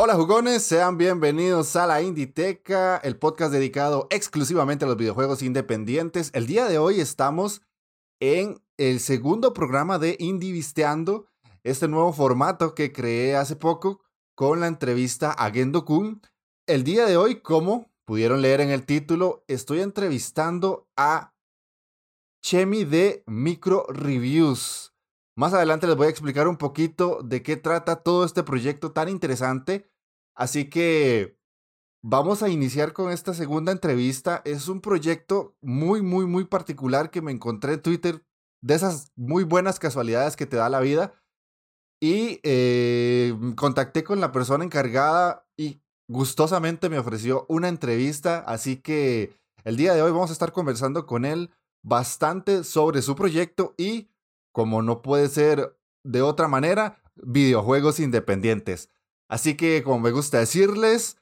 Hola jugones, sean bienvenidos a la Inditeca, el podcast dedicado exclusivamente a los videojuegos independientes. El día de hoy estamos en el segundo programa de Indie Visteando, este nuevo formato que creé hace poco con la entrevista a Gendo Kun. El día de hoy, como pudieron leer en el título, estoy entrevistando a Chemi de Micro Reviews. Más adelante les voy a explicar un poquito de qué trata todo este proyecto tan interesante. Así que vamos a iniciar con esta segunda entrevista. Es un proyecto muy, muy, muy particular que me encontré en Twitter, de esas muy buenas casualidades que te da la vida. Y eh, contacté con la persona encargada y gustosamente me ofreció una entrevista. Así que el día de hoy vamos a estar conversando con él bastante sobre su proyecto y como no puede ser de otra manera, videojuegos independientes. Así que, como me gusta decirles,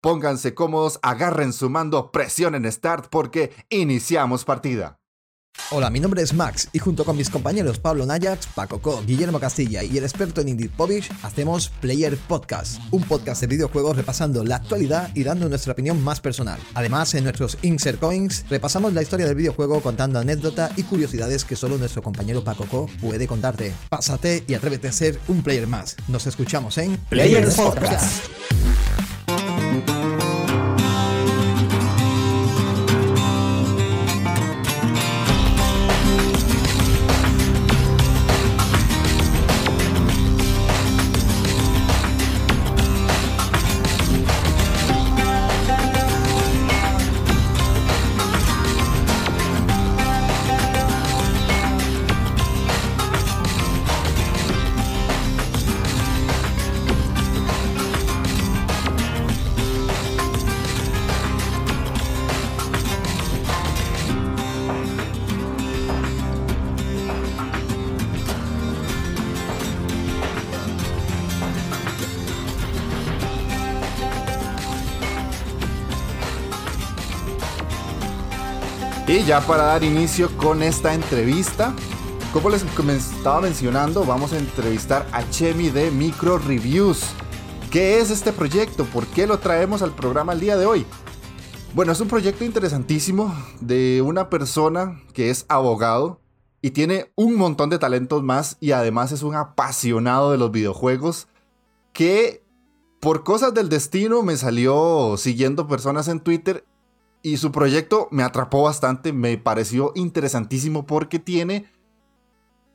pónganse cómodos, agarren su mando, presionen Start porque iniciamos partida. Hola, mi nombre es Max y junto con mis compañeros Pablo Nayax, Paco Co, Guillermo Castilla y el experto en Indie Povich hacemos Player Podcast, un podcast de videojuegos repasando la actualidad y dando nuestra opinión más personal. Además, en nuestros Insert Coins repasamos la historia del videojuego contando anécdotas y curiosidades que solo nuestro compañero Paco Co puede contarte. Pásate y atrévete a ser un player más. Nos escuchamos en Player Podcast. Ya para dar inicio con esta entrevista, como les estaba mencionando, vamos a entrevistar a Chemi de Micro Reviews. ¿Qué es este proyecto? ¿Por qué lo traemos al programa el día de hoy? Bueno, es un proyecto interesantísimo de una persona que es abogado y tiene un montón de talentos más y además es un apasionado de los videojuegos que por cosas del destino me salió siguiendo personas en Twitter y su proyecto me atrapó bastante, me pareció interesantísimo porque tiene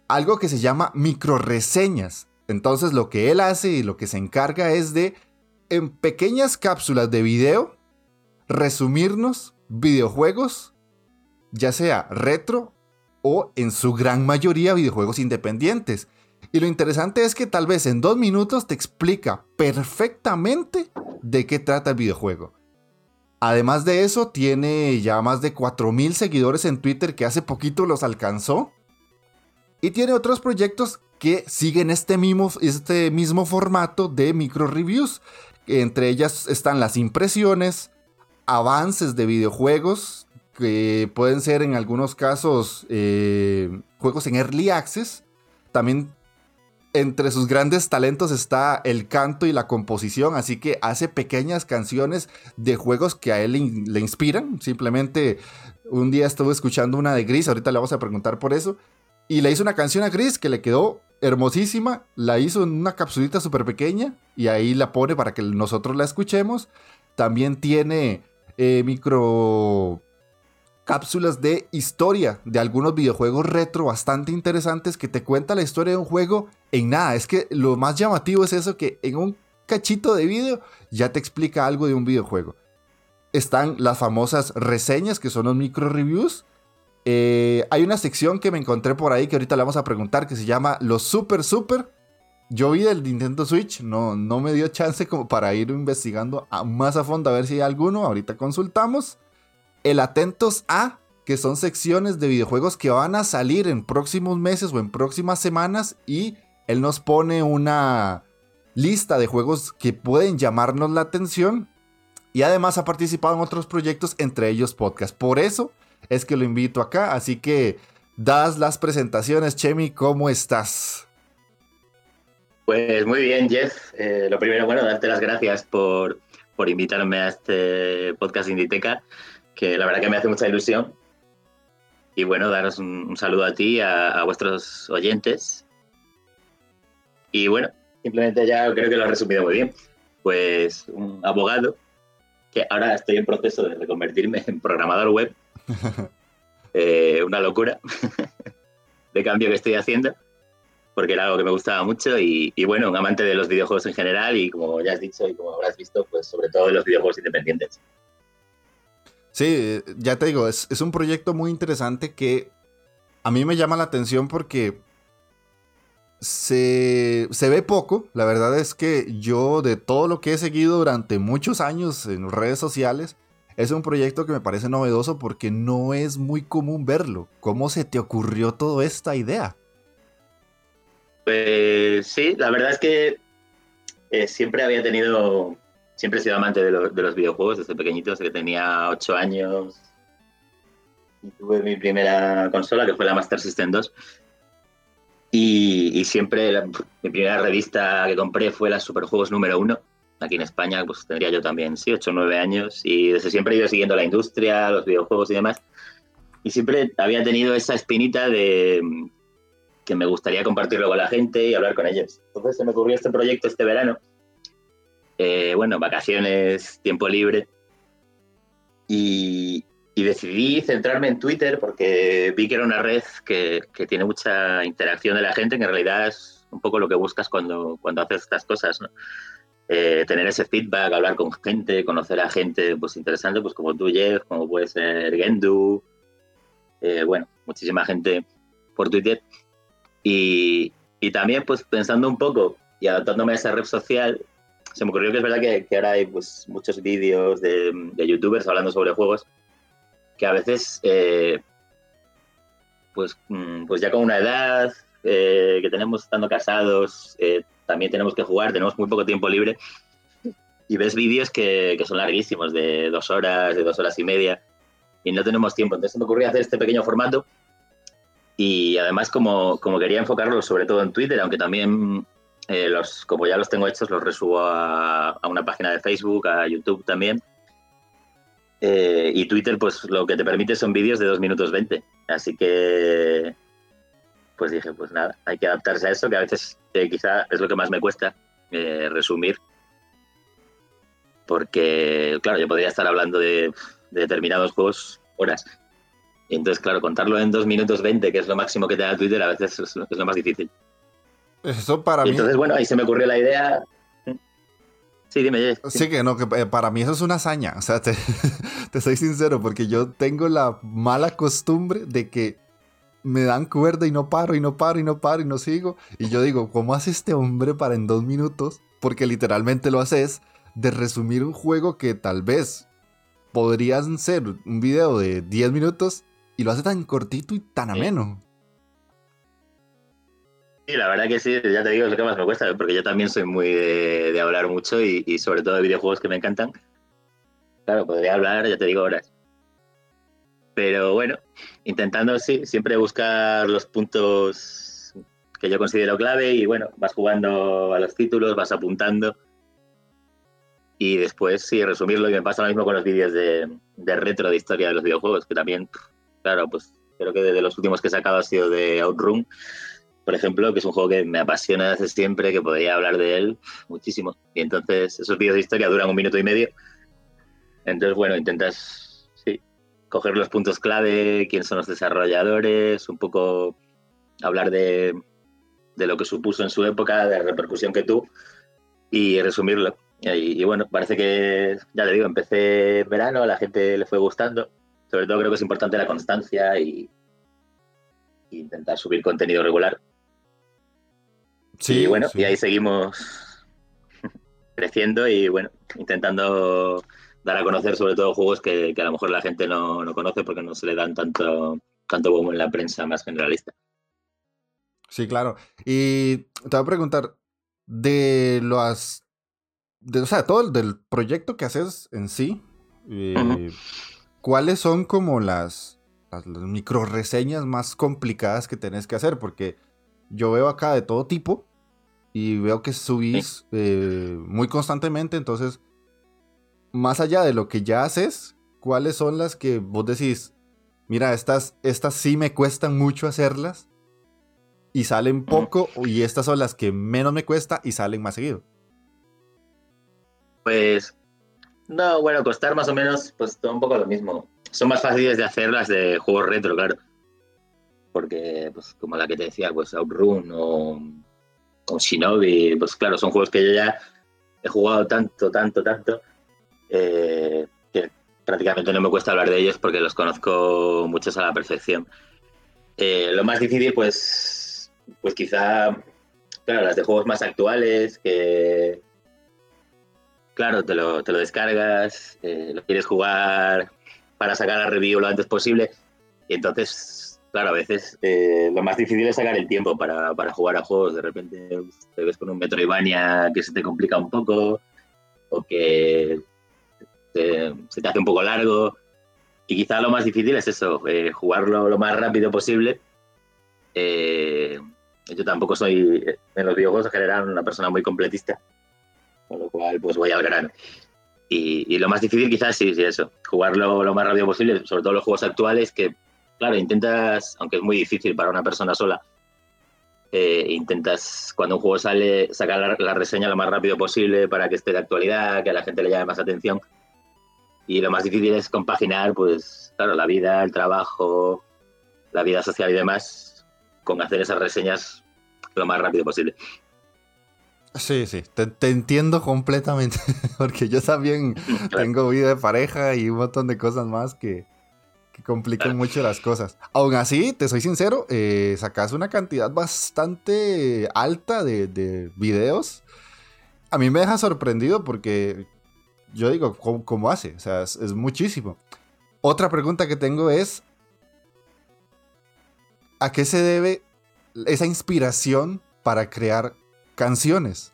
algo que se llama microreseñas. Entonces lo que él hace y lo que se encarga es de, en pequeñas cápsulas de video, resumirnos videojuegos, ya sea retro o en su gran mayoría videojuegos independientes. Y lo interesante es que tal vez en dos minutos te explica perfectamente de qué trata el videojuego. Además de eso, tiene ya más de 4.000 seguidores en Twitter que hace poquito los alcanzó. Y tiene otros proyectos que siguen este mismo, este mismo formato de micro reviews. Entre ellas están las impresiones, avances de videojuegos, que pueden ser en algunos casos eh, juegos en early access. También entre sus grandes talentos está el canto y la composición, así que hace pequeñas canciones de juegos que a él le, inspiran. Simplemente un día estuve escuchando una de Gris, ahorita le vamos a preguntar por eso, y le hizo una canción a Gris que le quedó hermosísima, la hizo en una capsulita súper pequeña y ahí la pone para que nosotros la escuchemos. También tiene eh, micro cápsulas de historia de algunos videojuegos retro bastante interesantes que te cuenta la historia de un juego en nada. Es que lo más llamativo es eso que en un cachito de video ya te explica algo de un videojuego. Están las famosas reseñas que son los micro reviews. Eh, hay una sección que me encontré por ahí que ahorita le vamos a preguntar que se llama los super super yo vi el Nintendo Switch, no, no me dio chance como para ir investigando más a fondo a ver si hay alguno. Ahorita consultamos. El Atentos A, que son secciones de videojuegos que van a salir en próximos meses o en próximas semanas. Y él nos pone una lista de juegos que pueden llamarnos la atención. Y además ha participado en otros proyectos, entre ellos podcast. Por eso es que lo invito acá. Así que das las presentaciones, Chemi, ¿cómo estás? Pues muy bien, Jeff. Eh, lo primero, bueno, darte las gracias por, por invitarme a este podcast Inditeca, que la verdad que me hace mucha ilusión. Y bueno, daros un, saludo a ti, a, a, vuestros oyentes. Y bueno, simplemente ya creo que lo has resumido muy bien. Pues un abogado, que ahora estoy en proceso de reconvertirme en programador web. Eh, una locura de cambio que estoy haciendo porque era algo que me gustaba mucho y, bueno, un amante de los videojuegos en general y como ya has dicho y como habrás visto, pues sobre todo de los videojuegos independientes. Sí, ya te digo, es, un proyecto muy interesante que a mí me llama la atención porque se, se, ve poco. La verdad es que yo de todo lo que he seguido durante muchos años en redes sociales, es un proyecto que me parece novedoso porque no es muy común verlo. ¿Cómo se te ocurrió toda esta idea? Pues sí, la verdad es que eh, siempre había tenido, siempre he sido amante de, los videojuegos desde pequeñito, desde que tenía 8 años. Y tuve mi primera consola, que fue la Master System 2. Y, siempre mi primera revista que compré fue la Superjuegos número 1. Aquí en España, pues tendría yo también, sí, 8 o 9 años. Y desde siempre he ido siguiendo la industria, los videojuegos y demás. Y siempre había tenido esa espinita de que me gustaría compartirlo con la gente y hablar con ellos. Entonces se me ocurrió este proyecto este verano. Eh, bueno, vacaciones, tiempo libre. Y, decidí centrarme en Twitter porque vi que era una red que, tiene mucha interacción de la gente, que en realidad es un poco lo que buscas cuando, cuando haces estas cosas. Eh, tener ese feedback, hablar con gente, conocer a gente pues interesante, pues como tú, Jeff, como puede ser Gendu, eh, bueno, muchísima gente por Twitter y, también, pues pensando un poco y adaptándome a esa red social, se me ocurrió que es verdad que, ahora hay pues, muchos vídeos de, youtubers hablando sobre juegos que a veces, eh, pues, mm, pues ya con una edad eh, que tenemos estando casados, eh, también tenemos que jugar, tenemos muy poco tiempo libre y ves vídeos que, que, son larguísimos, de dos horas, de dos horas y media, y no tenemos tiempo. Entonces me ocurrió hacer este pequeño formato y además, como, como quería enfocarlo sobre todo en Twitter, aunque también los, como ya los tengo hechos, los resubo a, a una página de Facebook, a YouTube también. Eh, y Twitter, pues lo que te permite son vídeos de 2 minutos 20. Así que, pues dije, pues nada, hay que adaptarse a eso, que a veces eh, quizá es lo que más me cuesta resumir. Porque, claro, yo podría estar hablando de, de determinados juegos horas entonces, claro, contarlo en 2 minutos 20, que es lo máximo que te da Twitter, a veces es, lo más difícil. Eso para mí. Entonces, bueno, ahí se me ocurrió la idea. Sí, dime. Sí, que no, que eh, para mí eso es una hazaña. O sea, te, te soy sincero, porque yo tengo la mala costumbre de que me dan cuerda y no paro, y no paro, y no paro, y no sigo. Y yo digo, ¿cómo hace este hombre para en dos minutos? Porque literalmente lo haces de resumir un juego que tal vez podrían ser un video de 10 minutos y lo hace tan cortito y tan ameno. Sí, la verdad que sí, ya te digo, es lo que más me cuesta, porque yo también soy muy de, hablar mucho y, sobre todo de videojuegos que me encantan. Claro, podría hablar, ya te digo, horas. Pero bueno, intentando, sí, siempre buscar los puntos que yo considero clave y bueno, vas jugando a los títulos, vas apuntando y después sí, resumirlo y me pasa lo mismo con los vídeos de, de retro de historia de los videojuegos, que también claro, pues creo que de los últimos que he sacado ha sido de Outrun, por ejemplo, que es un juego que me apasiona desde siempre, que podría hablar de él muchísimo. Y entonces esos vídeos de historia duran un minuto y medio. Entonces, bueno, intentas, sí, coger los puntos clave, quién son los desarrolladores, un poco hablar de, de lo que supuso en su época, de la repercusión que tuvo, y resumirlo. Y, y, bueno, parece que, ya le digo, empecé en verano, a la gente le fue gustando sobre todo creo que es importante la constancia y, intentar subir contenido regular. Sí, y bueno, y ahí seguimos creciendo y bueno, intentando dar a conocer sobre todo juegos que, a lo mejor la gente no, conoce porque no se le dan tanto, tanto bombo en la prensa más generalista. Sí, claro. Y te voy a preguntar, de las... De, o sea, todo el del proyecto que haces en sí, eh, ¿cuáles son como las, las, micro reseñas más complicadas que tenés que hacer? Porque yo veo acá de todo tipo y veo que subís eh, muy constantemente, entonces, más allá de lo que ya haces, ¿cuáles son las que vos decís, mira, estas, estas sí me cuestan mucho hacerlas y salen poco, y estas son las que menos me cuesta y salen más seguido? Pues, no, bueno, costar más o menos, pues todo un poco lo mismo. Son más fáciles de hacer las de juegos retro, claro. Porque, pues, como la que te decía, pues Outrun o con Shinobi, pues claro, son juegos que yo ya he jugado tanto, tanto, tanto, eh, que prácticamente no me cuesta hablar de ellos porque los conozco muchos a la perfección. Eh, lo más difícil, pues, pues quizá, claro, las de juegos más actuales, que, claro, te lo, te lo descargas, eh, lo quieres jugar para sacar la review lo antes posible, y entonces Claro, a veces eh, lo más difícil es sacar el tiempo para, jugar a juegos. De repente te ves con un Metroidvania que se te complica un poco o que se te hace un poco largo. Y quizá lo más difícil es eso, eh, jugarlo lo más rápido posible. Eh, yo tampoco soy, en los videojuegos en general, una persona muy completista, con lo cual pues voy al grano. Y, lo más difícil quizás sí, sí, eso, jugarlo lo más rápido posible, sobre todo los juegos actuales que claro, intentas, aunque es muy difícil para una persona sola, eh, intentas cuando un juego sale sacar la, reseña lo más rápido posible para que esté de actualidad, que a la gente le llame más atención. Y lo más difícil es compaginar, pues, claro, la vida, el trabajo, la vida social y demás, con hacer esas reseñas lo más rápido posible. Sí, sí, te, entiendo completamente, porque yo también tengo vida de pareja y un montón de cosas más que, complican mucho las cosas. Aún así, te soy sincero, eh, sacas una cantidad bastante alta de, videos. A mí me deja sorprendido porque yo digo, ¿cómo, hace? O sea, es, muchísimo. Otra pregunta que tengo es, ¿a qué se debe esa inspiración para crear canciones?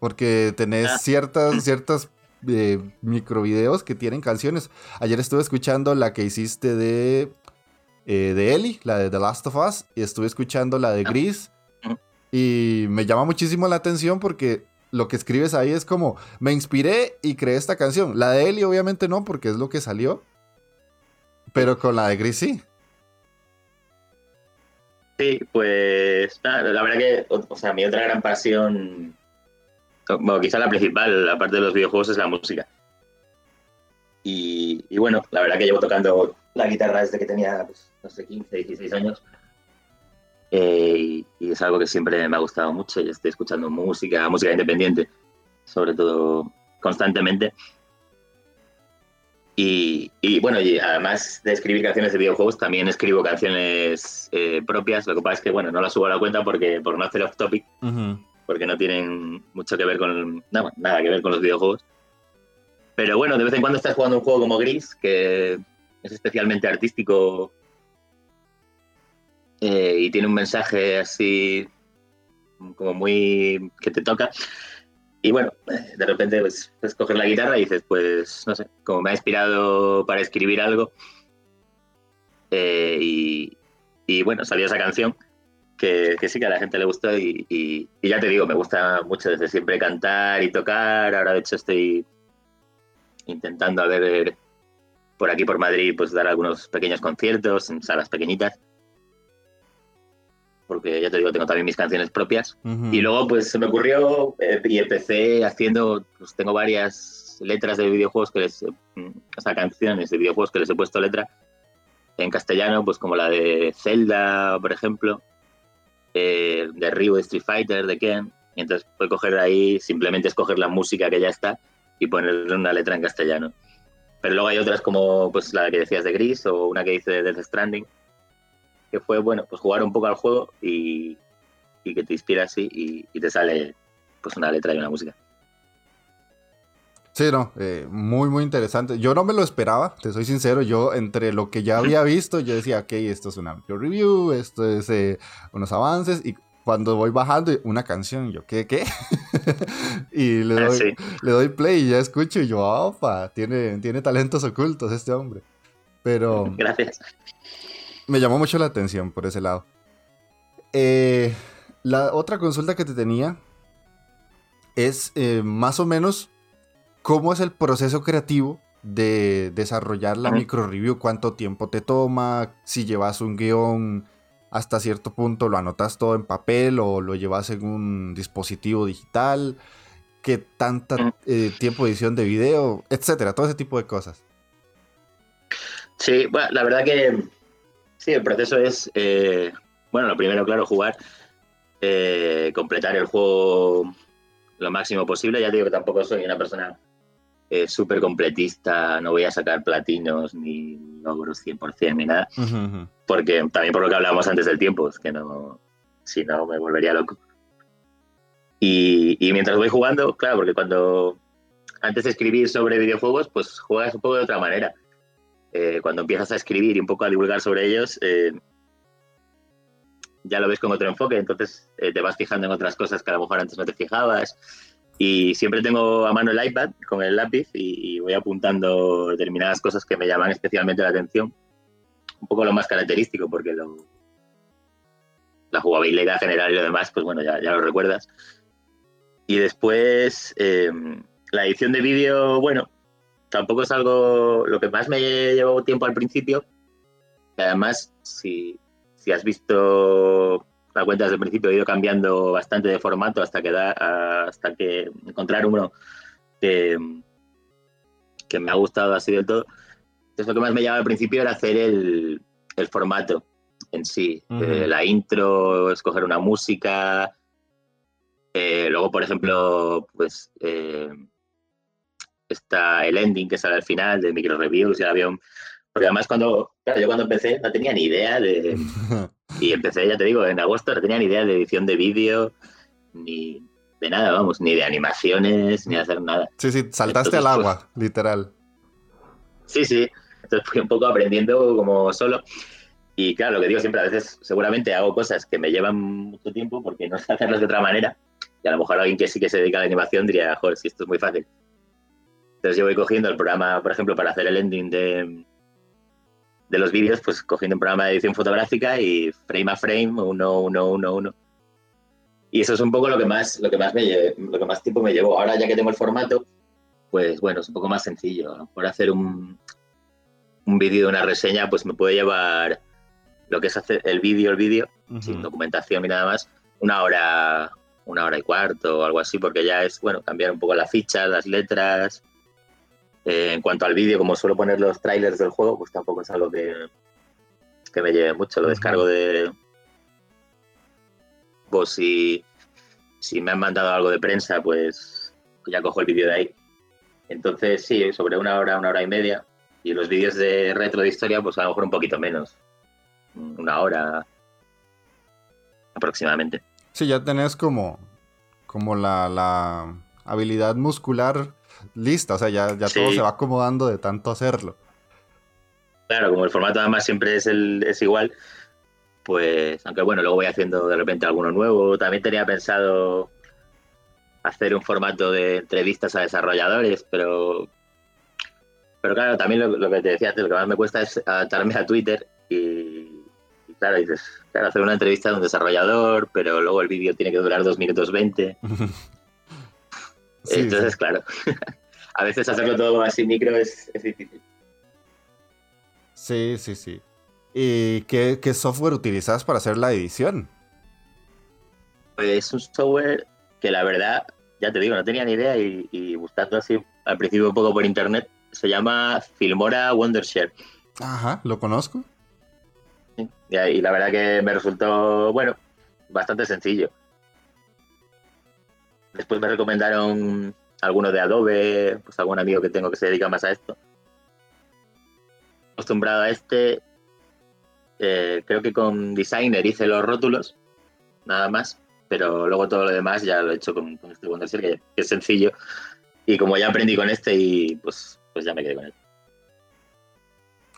Porque tenés ah. ciertas, ciertas de microvideos que tienen canciones. Ayer estuve escuchando la que hiciste de, eh, de Ellie, la de The Last of Us, y estuve escuchando la de ah. Gris. Y me llama muchísimo la atención porque lo que escribes ahí es como, me inspiré y creé esta canción. La de Ellie obviamente no, porque es lo que salió. Pero con la de Gris sí. Sí, pues la verdad que, o sea, mi otra gran pasión bueno, quizá la principal, aparte de los videojuegos, es la música. Y, bueno, la verdad que llevo tocando la guitarra desde que tenía, pues, no sé, 15, 16 años. Eh, y, es algo que siempre me ha gustado mucho. Yo estoy escuchando música, música independiente, sobre todo constantemente. Y, bueno, y además de escribir canciones de videojuegos, también escribo canciones eh, propias. Lo que pasa es que, bueno, no las subo a la cuenta porque por no hacer off topic porque no tienen mucho que ver con, nada, nada que ver con los videojuegos. Pero bueno, de vez en cuando estás jugando un juego como Gris, que es especialmente artístico eh, y tiene un mensaje así como muy que te toca. Y bueno, de repente pues, pues coger la guitarra y dices, pues no sé, como me ha inspirado para escribir algo. Eh, y, y bueno, salió esa canción que, sí que a la gente le gustó y, ya te digo, me gusta mucho desde siempre cantar y tocar. Ahora de hecho estoy intentando a ver por aquí por Madrid pues dar algunos pequeños conciertos en salas pequeñitas. Porque ya te digo, tengo también mis canciones propias. Y luego pues se me ocurrió eh, y empecé haciendo, pues tengo varias letras de videojuegos que les, o sea, canciones de videojuegos que les he puesto letra en castellano, pues como la de Zelda, por ejemplo, de Ryu de Street Fighter, de Ken. Y entonces puedes coger ahí, simplemente escoger la música que ya está y ponerle una letra en castellano. Pero luego hay otras como pues la que decías de Gris o una que dice de Death Stranding, que fue, bueno, pues jugar un poco al juego y, y que te inspira así y, te sale pues una letra y una música. Sí, no, eh, muy, muy interesante. Yo no me lo esperaba, te soy sincero. Yo, entre lo que ya había visto, yo decía, ok, esto es una review, esto es eh, unos avances. Y cuando voy bajando una canción, yo, ¿qué, qué? y le ah, doy, le doy play y ya escucho y yo, opa, tiene, tiene talentos ocultos este hombre. Pero... Gracias. Me llamó mucho la atención por ese lado. Eh, la otra consulta que te tenía es eh, más o menos cómo es el proceso creativo de desarrollar la micro review, cuánto tiempo te toma, si llevas un guion hasta cierto punto lo anotas todo en papel o lo llevas en un dispositivo digital, qué tanta eh, tiempo de edición de video, etcétera, todo ese tipo de cosas. Sí, bueno, la verdad que sí, el proceso es, eh, bueno, lo primero, claro, jugar, eh, completar el juego lo máximo posible. Ya digo que tampoco soy una persona eh, súper completista, no voy a sacar platinos ni logros 100% ni nada, porque también por lo que hablábamos antes del tiempo, es que no, si no me volvería loco. Y, mientras voy jugando, claro, porque cuando antes de escribir sobre videojuegos, pues juegas un poco de otra manera. Eh, cuando empiezas a escribir y un poco a divulgar sobre ellos, eh, ya lo ves con otro enfoque, entonces te vas fijando en otras cosas que a lo mejor antes no te fijabas. Y siempre tengo a mano el iPad con el lápiz y, voy apuntando determinadas cosas que me llaman especialmente la atención. Un poco lo más característico, porque la jugabilidad general y lo demás, pues bueno, ya, ya lo recuerdas. Y después, eh, la edición de vídeo, bueno, tampoco es algo. Lo que más me llevó tiempo al principio. Además, si, si has visto la cuenta desde el principio he ido cambiando bastante de formato hasta que da, hasta que encontrar uno que, que me ha gustado así del todo. Entonces lo que más me llamaba al principio era hacer el, el formato en sí, eh, la intro, escoger una música. Eh, luego, por ejemplo, pues eh, está el ending que sale al final de micro reviews y había un, porque además cuando, claro, yo cuando empecé no tenía ni idea de... Y empecé, ya te digo, en agosto no tenía ni idea de edición de vídeo, ni de nada, vamos, ni de animaciones, ni de hacer nada. Sí, sí, saltaste al agua, pues, literal. Sí, sí. Entonces fui un poco aprendiendo como solo. Y claro, lo que digo siempre, a veces seguramente hago cosas que me llevan mucho tiempo porque no sé hacerlas de otra manera. Y a lo mejor alguien que sí que se dedica a la animación diría, joder, si esto es muy fácil. Entonces yo voy cogiendo el programa, por ejemplo, para hacer el ending de, de los vídeos, pues cogiendo un programa de edición fotográfica y frame a frame, uno, uno, uno, uno. Y eso es un poco lo que más, lo que más, me, lo que más tiempo me llevó. Ahora ya que tengo el formato, pues bueno, es un poco más sencillo. Por hacer un, un vídeo de una reseña, pues me puede llevar lo que es hacer el vídeo, el vídeo, sin documentación ni nada más, una hora, una hora y cuarto o algo así, porque ya es, bueno, cambiar un poco la ficha, las letras, eh, en cuanto al vídeo, como suelo poner los trailers del juego, pues tampoco es algo que, que me lleve mucho. Lo descargo de. Pues si, si me han mandado algo de prensa, pues ya cojo el vídeo de ahí. Entonces, sí, sobre una hora, una hora y media. Y los vídeos de retro de historia, pues a lo mejor un poquito menos. Una hora aproximadamente. Sí, ya tenés como, como la, la habilidad muscular lista, o sea, ya, ya todo se va acomodando de tanto hacerlo. Claro, como el formato además siempre es, el, es igual, pues, aunque bueno, luego voy haciendo de repente alguno nuevo. También tenía pensado hacer un formato de entrevistas a desarrolladores, pero pero claro, también lo, que te decía antes, lo que más me cuesta es adaptarme a Twitter y, claro, dices, claro, hacer una entrevista a un desarrollador, pero luego el vídeo tiene que durar dos minutos 20. Entonces, claro, a veces hacerlo todo así micro es, difícil. Sí, sí, sí. ¿Y qué, software utilizas para hacer la edición? Pues es un software que la verdad, ya te digo, no tenía ni idea y, buscando así al principio un poco por internet, se llama Filmora Wondershare. Ajá, ¿lo conozco? y la verdad que me resultó, bueno, bastante sencillo. Después me recomendaron algunos de Adobe, pues algún amigo que tengo que se dedica más a esto. Acostumbrado a este, eh, creo que con Designer hice los rótulos, nada más. pero luego todo lo demás ya lo he hecho con, este Wondershare, que, que es sencillo. Y como ya aprendí con este, y pues, pues ya me quedé con él.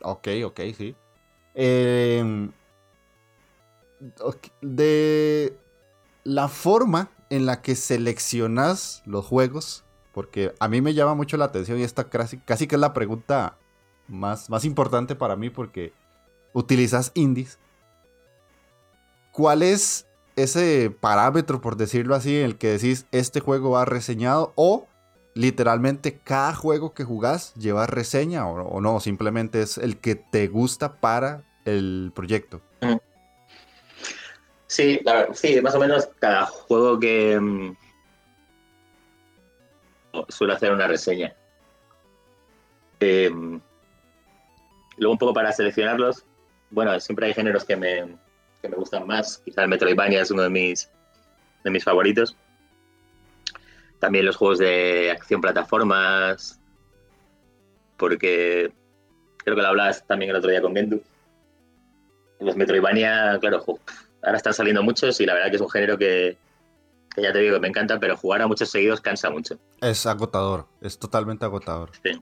Ok, ok, sí. Em, de la forma en la que seleccionas los juegos, porque a mí me llama mucho la atención y esta casi, que es la pregunta más, más importante para mí porque utilizas indies. ¿Cuál es ese parámetro, por decirlo así, en el que decís este juego va reseñado o literalmente cada juego que jugás lleva reseña o, no, simplemente es el que te gusta para el proyecto. Sí, sí, más o menos cada juego que mm, suelo hacer una reseña. Em, luego un poco para seleccionarlos, bueno, siempre hay géneros que me, que me gustan más. Quizá el Metroidvania es uno de mis, de mis favoritos. También los juegos de acción plataformas, porque creo que lo hablabas también el otro día con Gendu. Los Metroidvania, claro, ahora están saliendo muchos y la verdad que es un género que, ya te digo que me encanta, pero jugar a muchos seguidos cansa mucho. Es agotador, es totalmente agotador. Sí.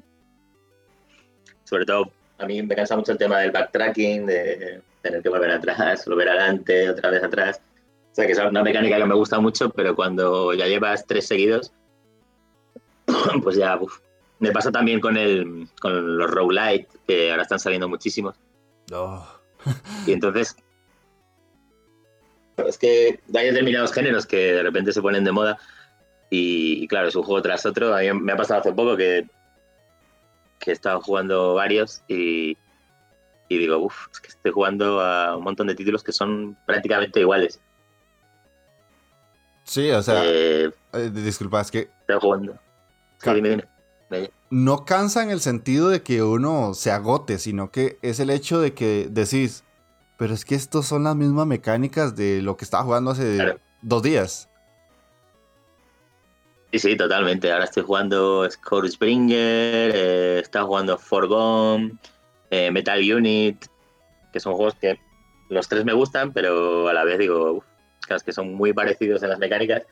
Sobre todo, a mí me cansa mucho el tema del backtracking, de tener que volver atrás, volver adelante, otra vez atrás. O sea, que es una mecánica que me gusta mucho, pero cuando ya llevas tres seguidos, pues ya, Me pasa también con, el, con los roguelite, que ahora están saliendo muchísimos. Oh. y entonces, es que hay determinados géneros que de repente se ponen de moda y, claro, es un juego tras otro. A mí me ha pasado hace poco que, que he estado jugando varios y, y digo, uff, es que estoy jugando a un montón de títulos que son prácticamente iguales. Sí, o sea, eh, eh, disculpa, es que... Estoy jugando. No cansa en el sentido de que uno se agote, sino que es el hecho de que decís, pero es que estos son las mismas mecánicas de lo que estaba jugando hace dos días. Sí, sí, totalmente. Ahora estoy jugando Scourgebringer, eh, estaba jugando Forgone, eh, Metal Unit, que son juegos que los tres me gustan, pero a la vez digo, es que son muy parecidos en las mecánicas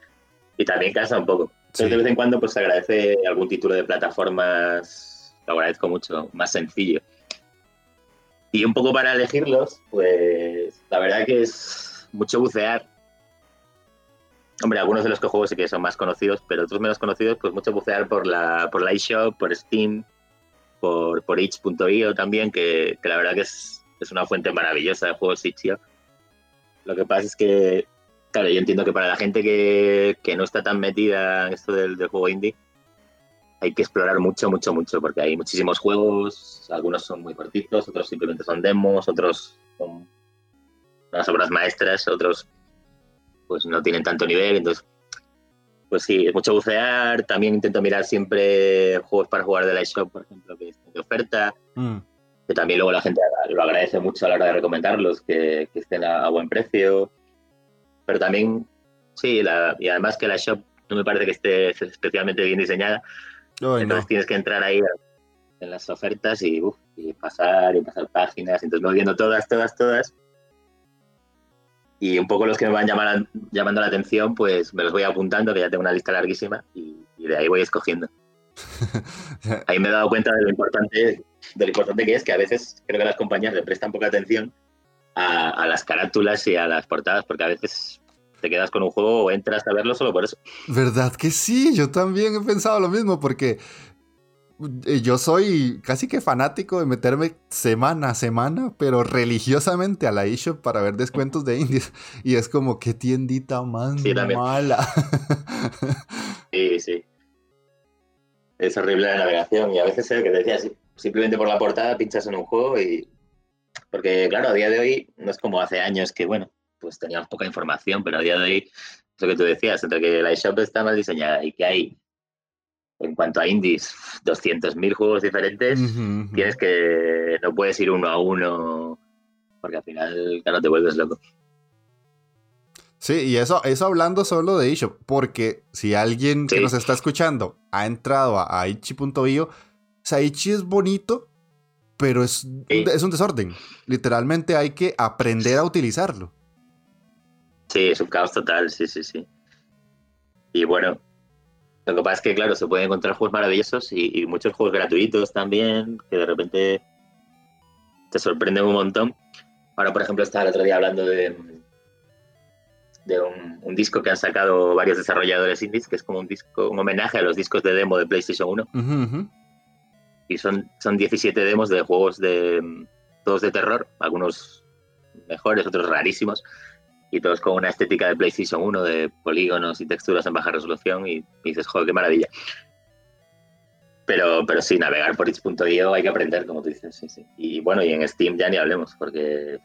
y también cansa un poco. de vez en cuando pues se agradece algún título de plataformas, lo agradezco mucho, más sencillo. Y un poco para elegirlos, pues la verdad que es mucho bucear. Hombre, algunos de los que juego sí que son más conocidos, pero otros menos conocidos, pues mucho bucear por la, por la eShop, por Steam, por, por itch.io también, que, la verdad que es, es, una fuente maravillosa de juegos itch.io. Lo que pasa es que Claro, yo entiendo que para la gente que, no está tan metida en esto del, juego indie, hay que explorar mucho, mucho, mucho, porque hay muchísimos juegos, algunos son muy cortitos, otros simplemente son demos, otros son unas obras maestras, otros pues no tienen tanto nivel, entonces pues sí, es mucho bucear, también intento mirar siempre juegos para jugar de la shop, por ejemplo, que estén de oferta, mm. que también luego la gente lo agradece mucho a la hora de recomendarlos, que, estén a, buen precio. Pero también, sí, y además que la shop no me parece que esté especialmente bien diseñada. Entonces tienes que entrar ahí en las ofertas y, pasar y pasar páginas. Entonces me voy viendo todas, todas, todas. Y un poco los que me van llamando, llamando la atención, pues me los voy apuntando, que ya tengo una lista larguísima, y, de ahí voy escogiendo. ahí me he dado cuenta de lo importante, de lo importante que es que a veces creo que las compañías le prestan poca atención a, las carátulas y a las portadas, porque a veces te quedas con un juego o entras a verlo solo por eso. ¿Verdad que sí? Yo también he pensado lo mismo, porque eh, yo soy casi que fanático de meterme semana a semana, pero religiosamente a la eShop para ver descuentos de indies. Y es como, qué tiendita más mala. sí, sí. Es horrible la navegación y a veces es que te decía, simplemente por la portada pinchas en un juego y porque, claro, a día de hoy no es como hace años que, bueno, pues teníamos poca información, pero a día de hoy, lo que tú decías, entre que la eShop está mal diseñada y que hay, en cuanto a indies, 200.000 juegos diferentes, tienes que, no puedes ir uno a uno, porque al final, claro, te vuelves loco. Sí, y eso, eso hablando solo de eShop, porque si alguien que nos está escuchando ha entrado a, a itchy.io, o sea, Itchy es bonito, pero es, es un desorden. Literalmente hay que aprender a utilizarlo. Sí, es un caos total, sí, sí, sí. Y bueno, lo que pasa es que, claro, se pueden encontrar juegos maravillosos y, muchos juegos gratuitos también, que de repente te sorprenden un montón. Ahora, por ejemplo, estaba el otro día hablando de, de un, disco que han sacado varios desarrolladores indies, que es como un disco, un homenaje a los discos de demo de PlayStation 1. Y son, son 17 demos de juegos de todos de terror, algunos mejores, otros rarísimos, y todos con una estética de PlayStation 1 de polígonos y texturas en baja resolución, y, dices, joder, qué maravilla. Pero, pero sí, navegar por itch.io hay que aprender, como tú dices, sí, sí. Y bueno, y en Steam ya ni hablemos, porque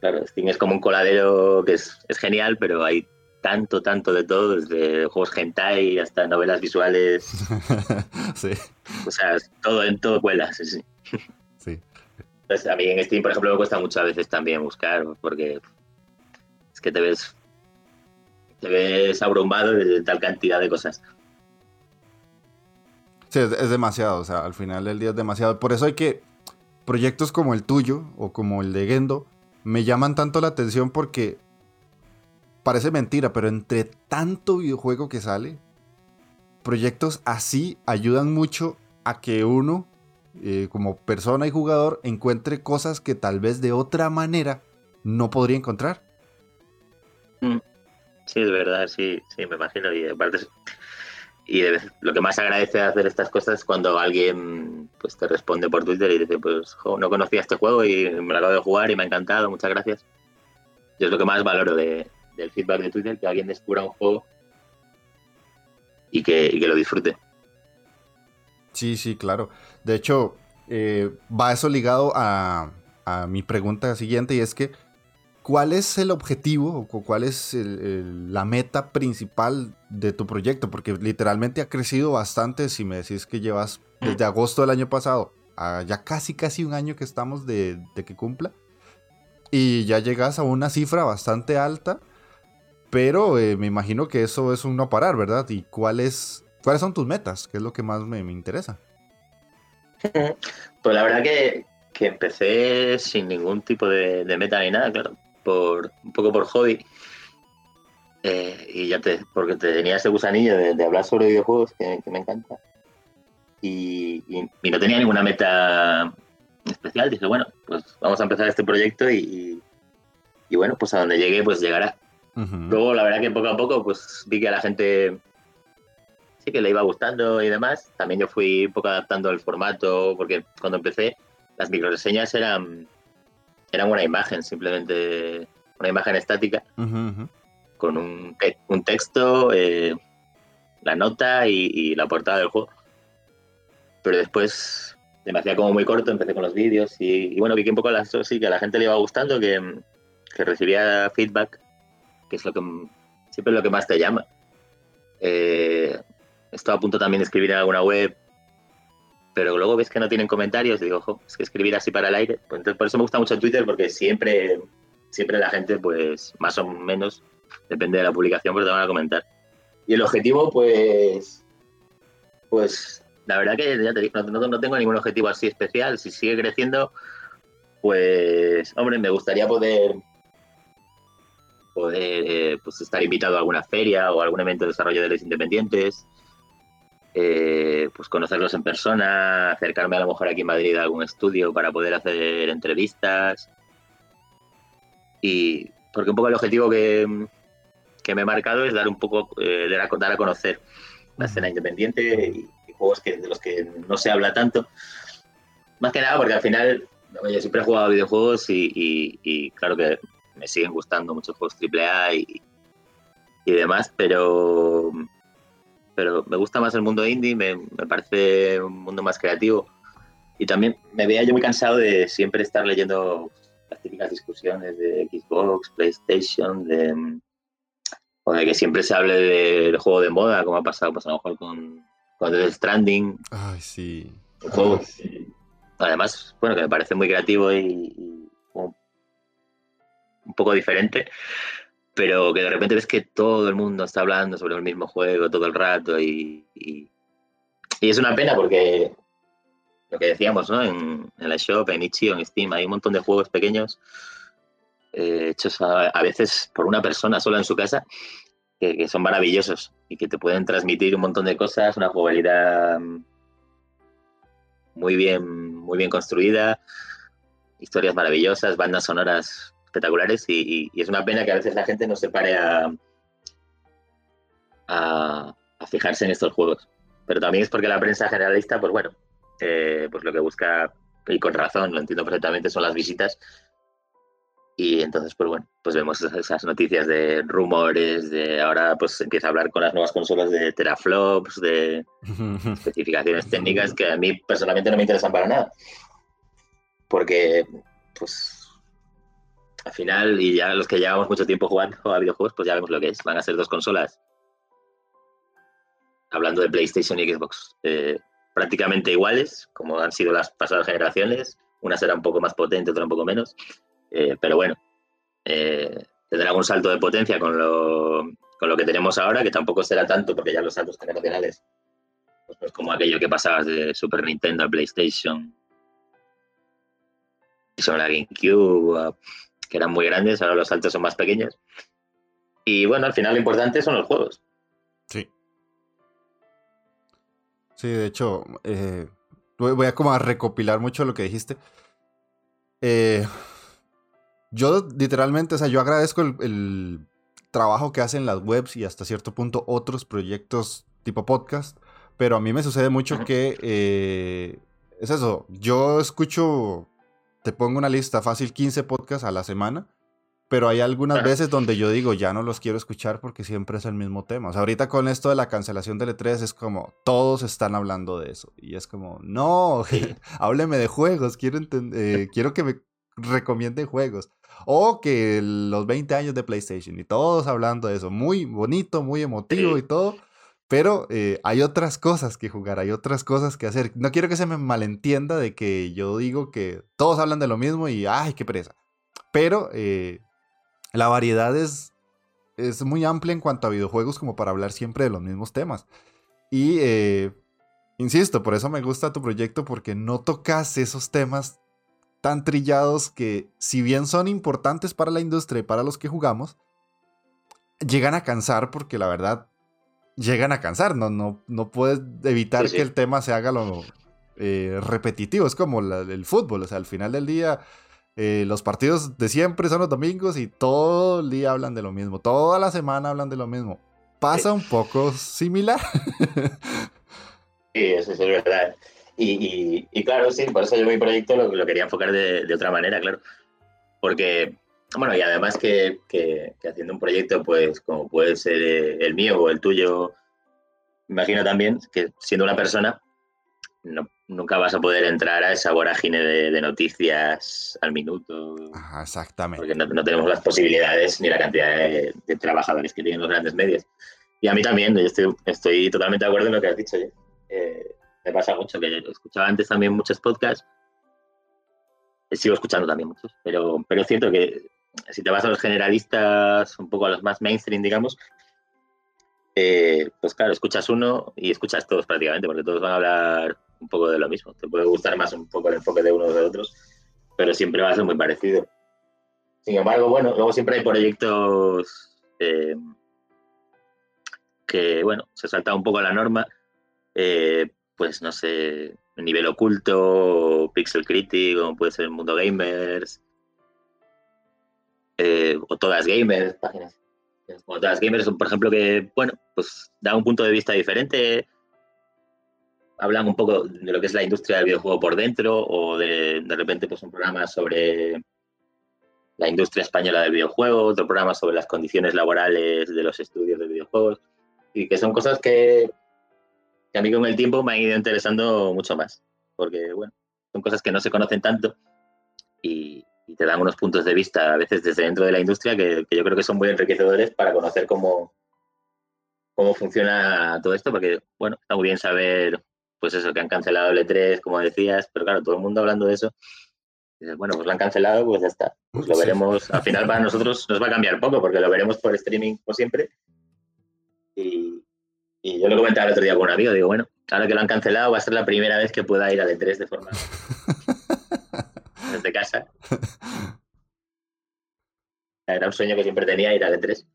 Claro, Steam es como un coladero que es, genial, pero hay tanto, tanto de todo, desde juegos hentai hasta novelas visuales. sí. O sea, todo en todo cuela, sí, sí. A mí en Steam, por ejemplo, me cuesta muchas veces también buscar, porque es que te ves te ves abrumado de tal cantidad de cosas. Sí, es, es demasiado, o sea, al final del día es demasiado. Por eso hay que proyectos como el tuyo o como el de Gendo, me llaman tanto la atención porque parece mentira, pero entre tanto videojuego que sale, proyectos así ayudan mucho a que uno, eh, como persona y jugador, encuentre cosas que tal vez de otra manera no podría encontrar. Mm. Sí, es verdad, sí, sí, me imagino. Y aparte, y lo que más agradece de hacer estas cosas es cuando alguien pues te responde por Twitter y dice, pues no conocía este juego y me lo acabo de jugar y me ha encantado, muchas gracias. Y es lo que más valoro del feedback de Twitter, que alguien descubra un juego y que, lo disfrute. Sí, sí, claro. De hecho, eh, va eso ligado a, a mi pregunta siguiente y es que ¿Cuál es el objetivo o cuál es la meta principal de tu proyecto? Porque literalmente ha crecido bastante. Si me decís que llevas desde agosto del año pasado a ya casi casi un año que estamos de, que cumpla. Y ya llegas a una cifra bastante alta. Pero eh, me imagino que eso es un no parar, ¿verdad? ¿Y cuáles son tus metas? ¿Qué es lo que más me, interesa? Pues la verdad que, empecé sin ningún tipo de, de meta ni nada, claro por un poco por hobby. Eh, y ya te, porque te tenía ese gusanillo de, hablar sobre videojuegos que, me encanta. Y, no tenía ninguna meta especial. Dije, bueno, pues vamos a empezar este proyecto y, y bueno, pues a donde llegue, pues llegará. Luego, la verdad que poco a poco, pues vi que a la gente que le iba gustando y demás. También yo fui un poco adaptando el formato, porque cuando empecé, las microreseñas eran era una imagen, simplemente una imagen estática, con un, un texto, eh, la nota y, la portada del juego. Pero después me hacía como muy corto, empecé con los vídeos y, bueno, vi que un poco las, sí, que a la gente le iba gustando, que, que recibía feedback, que es lo que siempre es lo que más te llama. Eh, estaba a punto también de escribir en alguna web pero luego ves que no tienen comentarios digo, ojo, es que escribir así para el aire. Pues entonces, por eso me gusta mucho Twitter, porque siempre, siempre la gente, pues más o menos, depende de la publicación, pero te van a comentar. Y el objetivo, pues, pues la verdad que ya te digo, no, tengo ningún objetivo así especial. Si sigue creciendo, pues, hombre, me gustaría poder poder eh, pues estar invitado a alguna feria o algún evento de desarrollo de los independientes eh, pues conocerlos en persona, acercarme a lo mejor aquí en Madrid a algún estudio para poder hacer entrevistas. Y porque un poco el objetivo que, me he marcado es dar un poco, eh, dar a conocer la escena independiente y, juegos que, de los que no se habla tanto. Más que nada porque al final yo siempre he jugado a videojuegos y, claro que me siguen gustando muchos juegos AAA y, y demás, pero pero me gusta más el mundo indie, me, parece un mundo más creativo. Y también me veía yo muy cansado de siempre estar leyendo las típicas discusiones de Xbox, PlayStation, de, o de que siempre se hable del juego de moda, como ha pasado pues a lo mejor con, con The Stranding. Ay, sí. Un juego, además, bueno, que me parece muy creativo y, un poco diferente pero que de repente ves que todo el mundo está hablando sobre el mismo juego todo el rato y, y, es una pena porque lo que decíamos, ¿no? En, en la shop, en Itch.io, en Steam, hay un montón de juegos pequeños eh, hechos a, veces por una persona sola en su casa, que, son maravillosos y que te pueden transmitir un montón de cosas, una jugabilidad muy bien, muy bien construida, historias maravillosas, bandas sonoras espectaculares y, es una pena que a veces la gente no se pare a, a, fijarse en estos juegos. Pero también es porque la prensa generalista, pues bueno, eh, pues lo que busca, y con razón, lo entiendo perfectamente, son las visitas. Y entonces, pues bueno, pues vemos esas, noticias de rumores, de ahora pues empieza a hablar con las nuevas consolas de teraflops, de especificaciones técnicas que a mí personalmente no me interesan para nada. Porque, pues, al final, y ya los que llevamos mucho tiempo jugando a videojuegos, pues ya vemos lo que es. Van a ser dos consolas hablando de PlayStation y Xbox, eh, prácticamente iguales, como han sido las pasadas generaciones. Una será un poco más potente, otra un poco menos. Eh, pero bueno, eh, tendrá un salto de potencia con lo, con lo que tenemos ahora, que tampoco será tanto, porque ya los saltos generacionales pues no es como aquello que pasaba de Super Nintendo a PlayStation sobre la GameCube, que eran muy grandes, ahora los saltos son más pequeños. Y bueno, al final lo importante son los juegos. Sí. Sí, de hecho, eh, voy a como a recopilar mucho lo que dijiste. Eh, yo literalmente, o sea, yo agradezco el, trabajo que hacen las webs y hasta cierto punto otros proyectos tipo podcast, pero a mí me sucede mucho que eh, es eso, yo escucho, te pongo una lista fácil 15 podcasts a la semana pero hay algunas veces donde yo digo, ya no los quiero escuchar porque siempre es el mismo tema. O sea, ahorita con esto de la cancelación del E3 es como, todos están hablando de eso. Y es como, no, hábleme de juegos, quiero, eh, quiero que me recomienden juegos. O que los 20 años de PlayStation y todos hablando de eso. Muy bonito, muy emotivo y todo. Pero eh, hay otras cosas que jugar, hay otras cosas que hacer. No quiero que se me malentienda de que yo digo que todos hablan de lo mismo y ¡ay, qué presa! Pero eh, la variedad es, es muy amplia en cuanto a videojuegos como para hablar siempre de los mismos temas. Y, eh, insisto, por eso me gusta tu proyecto porque no tocas esos temas tan trillados que, si bien son importantes para la industria y para los que jugamos, llegan a cansar porque la verdad llegan a cansar. No, no, no puedes evitar que el tema se haga lo eh, repetitivo. Es como el fútbol. O sea, al final del día eh, los partidos de siempre son los domingos y todo el día hablan de lo mismo. Toda la semana hablan de lo mismo. Pasa un poco similar. sí, eso es verdad. Y, claro, sí, por eso yo mi proyecto lo, quería enfocar de, otra manera, claro. Porque, bueno, y además que, haciendo un proyecto, pues como puede ser el mío o el tuyo, imagino también que siendo una persona, no, nunca vas a poder entrar a esa vorágine de, noticias al minuto. exactamente. Porque no, tenemos las posibilidades ni la cantidad de, trabajadores que tienen los grandes medios. Y a mí también, yo estoy, estoy totalmente de acuerdo en lo que has dicho. Eh, me pasa mucho que escuchaba antes también muchos podcasts. Sigo escuchando también muchos, pero, pero es cierto que si te vas a los generalistas, un poco a los más mainstream, digamos, eh, pues claro, escuchas uno y escuchas todos prácticamente, porque todos van a hablar un poco de lo mismo. Te puede gustar más un poco el enfoque de uno o de otros, pero siempre va a ser muy parecido. Sin embargo, bueno, luego siempre hay proyectos eh, que, bueno, se salta un poco la norma. Eh, pues no sé, nivel oculto, Pixel Critic, como puede ser el Mundo Gamers, o todas gamers, páginas. como todas gamers, por ejemplo, que, bueno, pues da un punto de vista diferente, hablan un poco de lo que es la industria del videojuego por dentro, o de, de repente, pues un programa sobre la industria española del videojuego, otro programa sobre las condiciones laborales de los estudios de videojuegos, y que son cosas que, que a mí con el tiempo me han ido interesando mucho más, porque, bueno, son cosas que no se conocen tanto y, y te dan unos puntos de vista a veces desde dentro de la industria que, yo creo que son muy enriquecedores para conocer cómo, cómo funciona todo esto, porque, bueno, está muy bien saber, pues eso, que han cancelado el E3, como decías, pero claro, todo el mundo hablando de eso. dices, bueno, pues lo han cancelado, pues ya está. Pues lo veremos, al final para nosotros nos va a cambiar poco, porque lo veremos por streaming como siempre. Y, y yo lo comentaba el otro día con un amigo, digo, bueno, ahora que lo han cancelado va a ser la primera vez que pueda ir al E3 de forma desde casa. Era un sueño que siempre tenía ir a E3.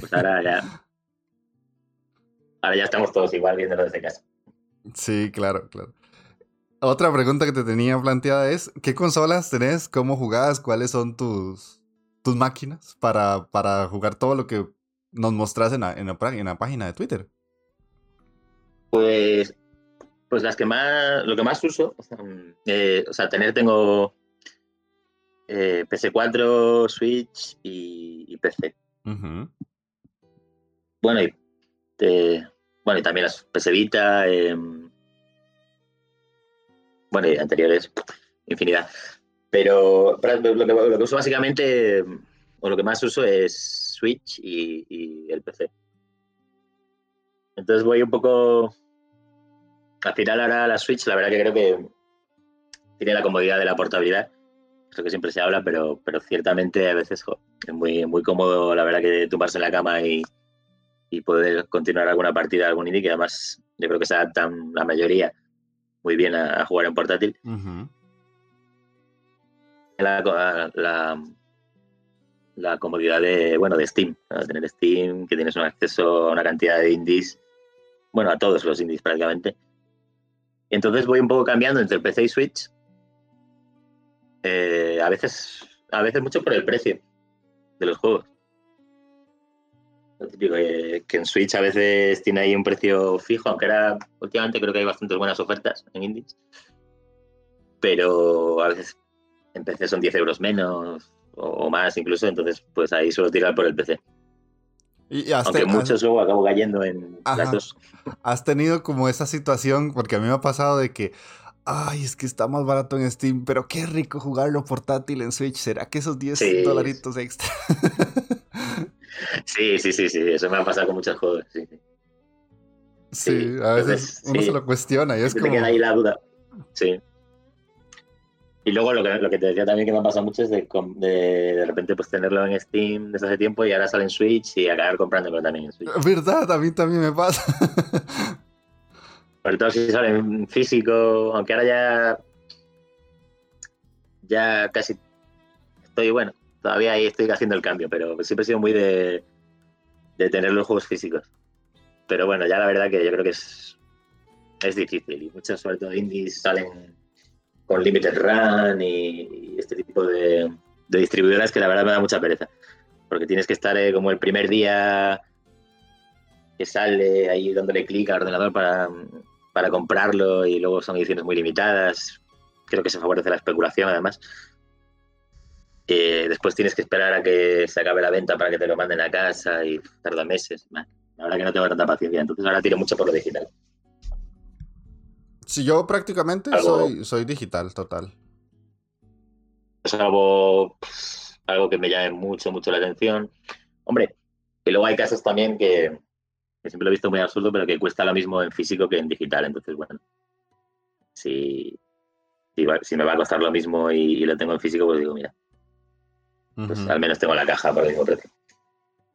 Pues ahora ya. Ahora ya estamos todos igual viéndolo desde casa. Sí, claro, claro. Otra pregunta que te tenía planteada es, ¿qué consolas tenés? ¿Cómo jugás? ¿Cuáles son tus, tus máquinas para, para jugar todo lo que nos mostras en la, en la, página de Twitter? Pues, pues las que más, lo que más uso, eh, o sea, tener tengo eh, PC4, Switch y, PC. Bueno, y, bueno, y también las PC Vita, em, bueno, y anteriores, infinidad. Pero, lo, que, uso básicamente, o lo que más uso es Switch y, el PC. Entonces voy un poco. Al final ahora la Switch, la verdad que creo que tiene la comodidad de la portabilidad. Eso que siempre se habla, pero, pero ciertamente a veces es muy, muy cómodo, la verdad, que tumbarse en la cama y, poder continuar alguna partida, algún indie, que además yo creo que se adaptan la mayoría muy bien a, jugar en portátil. la, la, comodidad de, bueno, de Steam, tener Steam, que tienes un acceso a una cantidad de indies, bueno, a todos los indies prácticamente. Entonces voy un poco cambiando entre el PC y Switch. Eh, a veces, a veces mucho por el precio de los juegos. Lo típico, eh, que en Switch a veces tiene ahí un precio fijo, aunque ahora últimamente creo que hay bastantes buenas ofertas en indies. Pero a veces en PC son 10 euros menos o, más incluso, entonces pues ahí suelo tirar por el PC. Y Aunque muchos luego acabo cayendo en las dos. Has tenido como esa situación, porque a mí me ha pasado de que, ay, es que está más barato en Steam, pero qué rico jugarlo portátil en Switch. ¿Será que esos 10 dolaritos extra? Sí, sí, sí, sí, eso me ha pasado con muchos juegos, sí. Sí, a veces uno se lo cuestiona y es como... ahí la duda, sí. Y luego lo que, lo que te decía también que me ha pasado mucho es de, de, de repente pues tenerlo en Steam desde hace tiempo y ahora sale en Switch y acabar comprándolo también en Switch. ¿Verdad? A mí también me pasa. Sobre todo si sale en físico, aunque ahora ya ya casi estoy bueno, todavía ahí estoy haciendo el cambio, pero siempre he sido muy de, de tener los juegos físicos. Pero bueno, ya la verdad que yo creo que es, es difícil y muchos, sobre todo indies, salen con Limited Run y, este tipo de, distribuidoras que la verdad me da mucha pereza. Porque tienes que estar eh, como el primer día que sale ahí dándole clic al ordenador para, para comprarlo y luego son ediciones muy limitadas. Creo que se favorece la especulación además después tienes que esperar a que se acabe la venta para que te lo manden a casa y tarda meses. La verdad que no tengo tanta paciencia, entonces ahora tiro mucho por lo digital. Sí, yo prácticamente soy, soy digital, total. Es algo, algo que me llame mucho, mucho la atención. Hombre, y luego hay casos también que, siempre lo he visto muy absurdo, pero que cuesta lo mismo en físico que en digital. Entonces, bueno, si, si, me va a costar lo mismo y, y, lo tengo en físico, pues digo, mira, pues al menos tengo la caja por el mismo precio.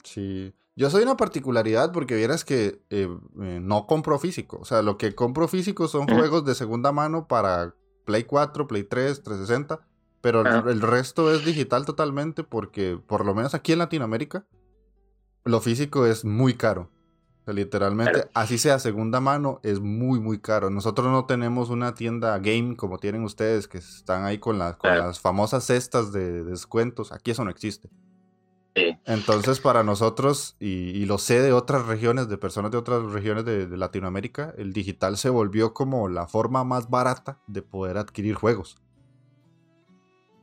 Sí. Yo soy una particularidad porque vieras que eh, eh, no compro físico. O sea, lo que compro físico son juegos de segunda mano para Play 4, Play 3, 360. Pero el, resto es digital totalmente porque, por lo menos aquí en Latinoamérica, lo físico es muy caro literalmente, así sea segunda mano, es muy, muy caro. Nosotros no tenemos una tienda game como tienen ustedes, que están ahí con, las con las famosas cestas de, descuentos. Aquí eso no existe. Entonces, para nosotros, y, lo sé de otras regiones, de personas de otras regiones de, Latinoamérica, el digital se volvió como la forma más barata de poder adquirir juegos.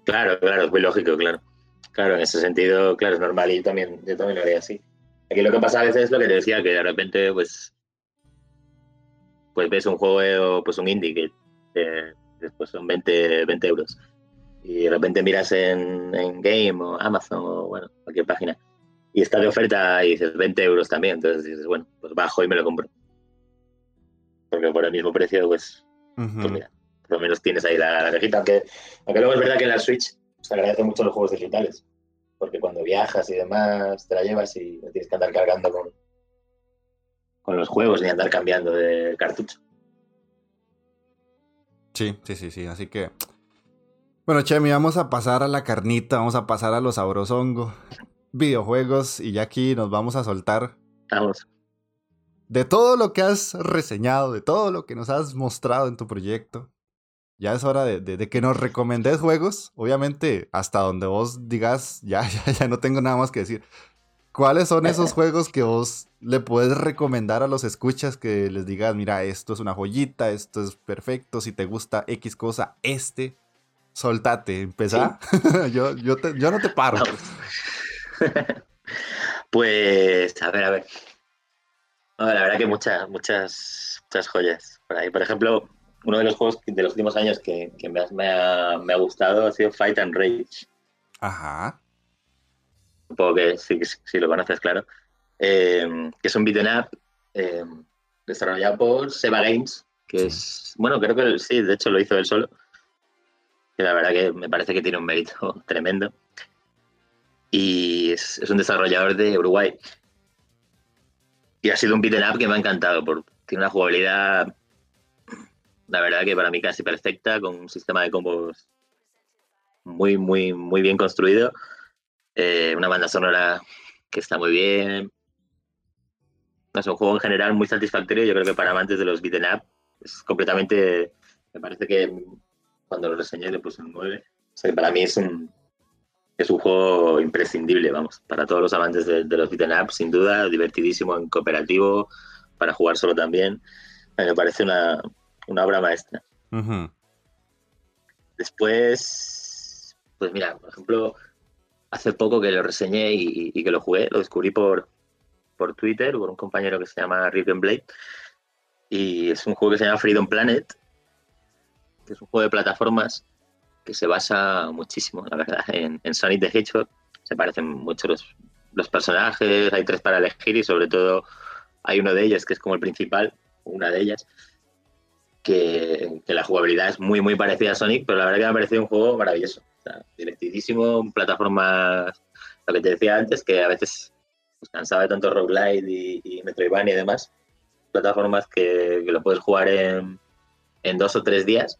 Claro, claro, es muy lógico, claro. Claro, en ese sentido, claro, es normal y también, yo también lo haría así. Aquí lo que pasa a veces es lo que te decía, que de repente, pues, pues ves un juego, pues un indie que después son 20, 20 euros. Y de repente miras en, en, Game o Amazon o bueno, cualquier página. Y está de oferta y dices 20 euros también. Entonces dices, bueno, pues bajo y me lo compro. Porque por el mismo precio, pues, pues mira, por lo menos tienes ahí la, la cajita. Aunque, aunque luego es verdad que en la Switch se agradecen mucho los juegos digitales porque cuando viajas y demás te la llevas y no tienes que andar cargando con, con los juegos ni andar cambiando de cartucho. Sí, sí, sí, sí. Así que Bueno, Chemi, vamos a pasar a la carnita, vamos a pasar a los sabrosongo, videojuegos, y ya aquí nos vamos a soltar. Vamos. De todo lo que has reseñado, de todo lo que nos has mostrado en tu proyecto, ya es hora de, que nos recomendes juegos. Obviamente, hasta donde vos digas, ya, ya, ya no tengo nada más que decir. ¿Cuáles son esos juegos que vos le puedes recomendar a los escuchas que les digas, mira, esto es una joyita, esto es perfecto, si te gusta X cosa, este soltate, empezá. yo, yo, yo no te paro. pues, a ver, a ver. la verdad que muchas, muchas, muchas joyas por ahí. Por ejemplo, uno de los juegos de los últimos años que, que me, ha, me, ha, gustado ha sido Fight and Rage. Ajá. Supongo que sí, sí lo conoces, claro. Eh, que es un beat'em up eh, desarrollado por Seba Games, que es, bueno, creo que sí, de hecho lo hizo él solo que la verdad que me parece que tiene un mérito tremendo. Y es, un desarrollador de Uruguay. Y ha sido un beat'em up que me ha encantado. Por, tiene una jugabilidad, la verdad que para mí casi perfecta, con un sistema de combos muy, muy, muy bien construido. Eh, una banda sonora que está muy bien. Es un juego en general muy satisfactorio. Yo creo que para amantes de los beat'em up es completamente. Me parece que cuando lo reseñé le puse un 9. O sea que para mí es un, es un juego imprescindible, vamos, para todos los amantes de, los beat'em up, sin duda, divertidísimo en cooperativo, para jugar solo también. Me parece una, una obra maestra. Después, pues mira, por ejemplo, hace poco que lo reseñé y, que lo jugué, lo descubrí por, por Twitter, por un compañero que se llama Rick Blade. Y es un juego que se llama Freedom Planet, que es un juego de plataformas que se basa muchísimo, la verdad, en, Sonic the Hedgehog. Se parecen mucho los, los, personajes, hay tres para elegir y sobre todo hay uno de ellos que es como el principal, una de ellas, que, la jugabilidad es muy, muy parecida a Sonic, pero la verdad que me ha parecido un juego maravilloso. O sea, divertidísimo, plataformas, lo que te decía antes, que a veces pues, cansaba de tanto roguelite y, y Metroidvania y demás, plataformas que, que lo puedes jugar en, en dos o tres días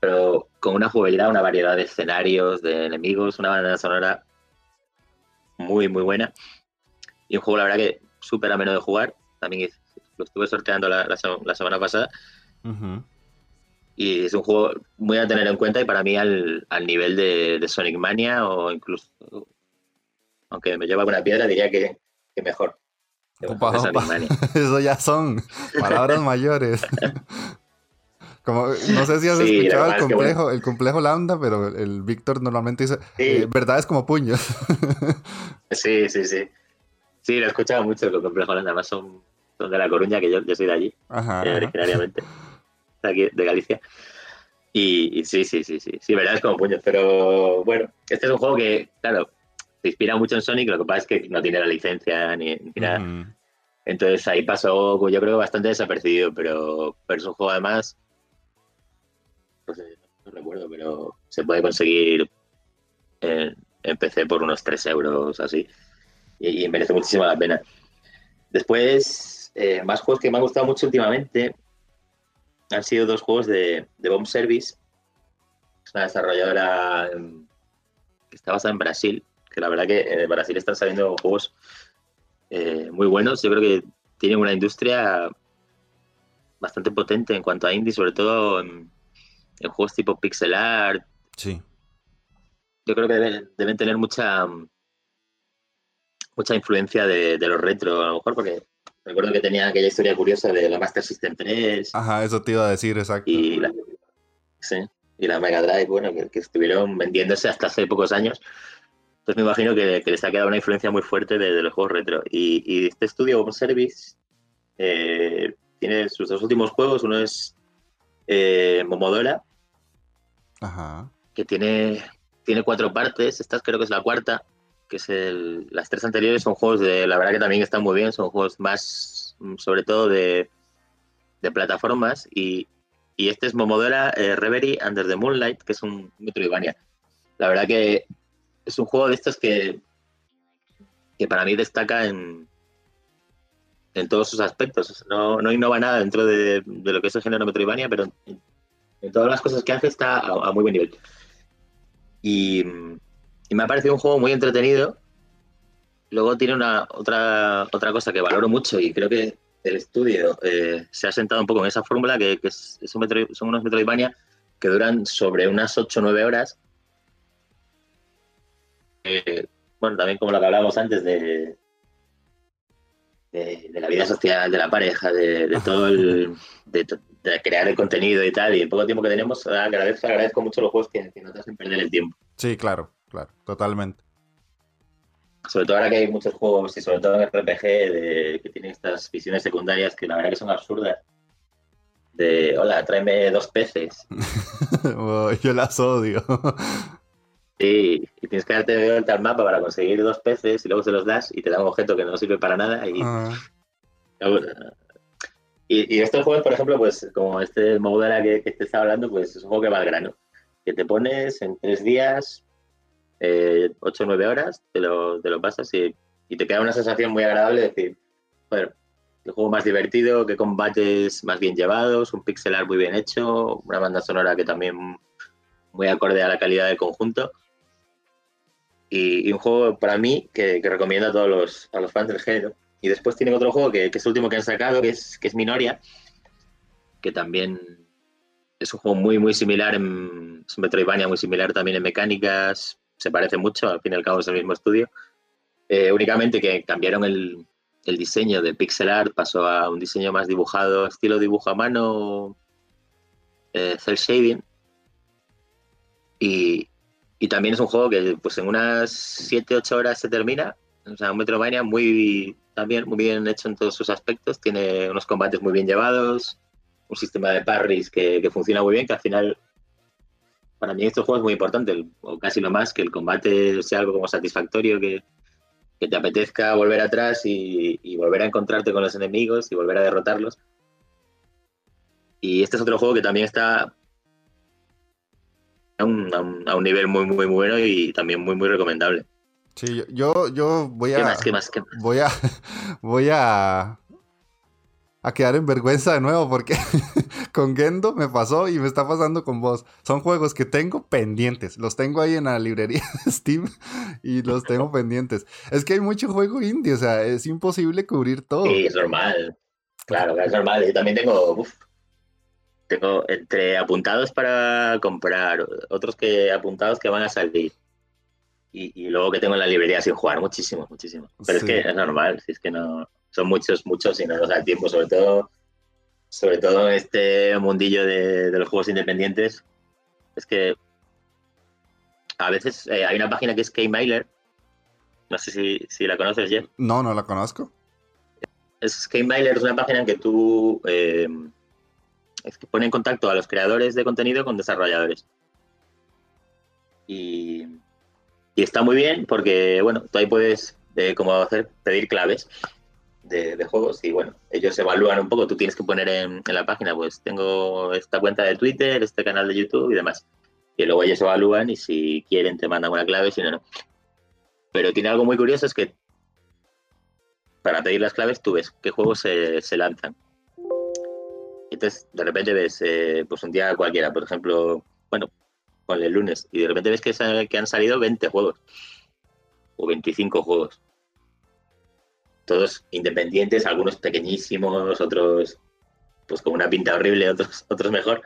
pero con una jugabilidad, una variedad de escenarios, de enemigos, una banda sonora muy, muy buena. Y un juego, la verdad, que súper ameno de jugar. También lo estuve sorteando la, semana pasada. Y es un juego muy a tener en cuenta y para mí al, nivel de, Sonic Mania o incluso, aunque me lleva una piedra, diría que, mejor. Eso ya son palabras mayores. no sé si has escuchado el complejo, el complejo lambda, pero el Víctor normalmente dice eh, verdades como puños. sí, sí, sí. Sí, lo he escuchado mucho el complejo lambda, además son, son de La Coruña, que yo, yo soy de allí, eh, originariamente, de aquí, de Galicia. Y, sí, sí, sí, sí, sí, verdades como puños, pero bueno, este es un juego que, claro, se inspira mucho en Sonic, lo que pasa es que no tiene la licencia ni, nada. Entonces ahí pasó, yo creo, bastante desapercibido, pero, pero es un juego además no recuerdo, pero se puede conseguir en, PC por unos 3 euros así. Y, merece muchísimo la pena. Después, eh, más juegos que me han gustado mucho últimamente han sido dos juegos de, Bomb Service. Una desarrolladora em, que está basada en Brasil, que la verdad que en Brasil están saliendo juegos eh, muy buenos. Yo creo que tienen una industria bastante potente en cuanto a indie, sobre todo en, en juegos tipo pixel art. Sí. Yo creo que deben, tener mucha mucha influencia de, los retro, a lo mejor porque recuerdo que tenía aquella historia curiosa de la Master System 3. Ajá, eso te iba a decir, exacto. Y la, sí, y la Mega Drive, bueno, que, estuvieron vendiéndose hasta hace pocos años. Entonces me imagino que, les ha quedado una influencia muy fuerte de, los juegos retro. Y, este estudio Home Service eh, tiene sus dos últimos juegos. Uno es eh, Momodora, que tiene, tiene cuatro partes. Esta creo que es la cuarta, que es el, las tres anteriores son juegos de, la verdad que también están muy bien, son juegos más, mm, sobre todo de, de plataformas. Y, y este es Momodora eh, Reverie Under the Moonlight, que es un Metroidvania. La verdad que es un juego de estos que, que para mí destaca en, en todos sus aspectos. No, no innova nada dentro de, de, lo que es el género Metroidvania, pero todas las cosas que hace está a, muy buen nivel. Y, me ha parecido un juego muy entretenido. Luego tiene una otra, otra cosa que valoro mucho y creo que el estudio eh, se ha sentado un poco en esa fórmula que, son unos Metroidvania que duran sobre unas 8 o 9 horas. Eh, bueno, también como lo que hablábamos antes de, de, la vida social, de la pareja, de, todo el. Crear el contenido y tal. Y el poco tiempo que tenemos, agradezco, agradezco mucho los juegos que, no te hacen perder el tiempo. Sí, claro, claro, totalmente. Sobre todo ahora que hay muchos juegos, y sobre todo en RPG, de, que tienen estas visiones secundarias que la verdad que son absurdas. De, hola, tráeme dos peces. yo las odio. Sí, y tienes que darte de vuelta al mapa para conseguir dos peces y luego se los das y te da un objeto que no sirve para nada. Y. y, estos juegos, por ejemplo, pues como este Moudara que, que te estaba hablando, pues es un juego que va al grano. Que te pones en tres días, eh, ocho o nueve horas, te lo, te lo pasas y, y, te queda una sensación muy agradable de decir, bueno, el juego más divertido, que combates más bien llevados, un pixel art muy bien hecho, una banda sonora que también muy acorde a la calidad del conjunto y, un juego para mí que, recomiendo a todos los, a los fans del género. Y después tienen otro juego que, es el último que han sacado, que es, que es Minoria, que también es un juego muy, muy similar, en, es un Metroidvania muy similar también en mecánicas, se parece mucho, al fin y al cabo es el mismo estudio. Eh, únicamente que cambiaron el, el, diseño de pixel art, pasó a un diseño más dibujado, estilo dibujo a mano, eh, cel shading. Y, y también es un juego que pues en unas 7-8 horas se termina. O sea, un Metroidvania muy, también muy bien hecho en todos sus aspectos. Tiene unos combates muy bien llevados, un sistema de parries que, que funciona muy bien, que al final, para mí este juego es muy importante, o casi lo más, que el combate sea algo como satisfactorio, que, que te apetezca volver atrás y, y, volver a encontrarte con los enemigos y volver a derrotarlos. Y este es otro juego que también está a un, a un, nivel muy, muy bueno y también muy, muy recomendable. Sí, yo, yo voy a. ¿Qué más, qué más, qué más? Voy a. Voy a. A quedar en vergüenza de nuevo porque con Gendo me pasó y me está pasando con vos. Son juegos que tengo pendientes. Los tengo ahí en la librería de Steam y los tengo pendientes. Es que hay mucho juego indie, o sea, es imposible cubrir todo. Sí, es normal. Claro, es normal. Yo también tengo tengo entre apuntados para comprar, otros que apuntados que van a salir. Y, luego que tengo en la librería sin jugar, muchísimo, muchísimo. Pero es que es normal, si es que no. Son muchos, muchos y no nos da tiempo, sobre todo, sobre todo en este mundillo de, los juegos independientes. Es que a veces eh, hay una página que es K-Mailer. No sé si, si, la conoces, Jeff. No, no la conozco. Es K-Mailer es una página en que tú eh, es que pone en contacto a los creadores de contenido con desarrolladores. Y, está muy bien porque, bueno, tú ahí puedes eh, como hacer, pedir claves de, juegos y, bueno, ellos evalúan un poco, tú tienes que poner en, la página, pues tengo esta cuenta de Twitter, este canal de YouTube y demás. Y luego ellos evalúan y si quieren te mandan una clave, si no, no. Pero tiene algo muy curioso, es que para pedir las claves tú ves qué juegos se, se lanzan entonces, de repente ves, eh, pues un día cualquiera, por ejemplo, bueno, con el lunes, y de repente ves que, que han salido 20 juegos o 25 juegos. Todos independientes, algunos pequeñísimos, otros pues con una pinta horrible, otros, otros mejor.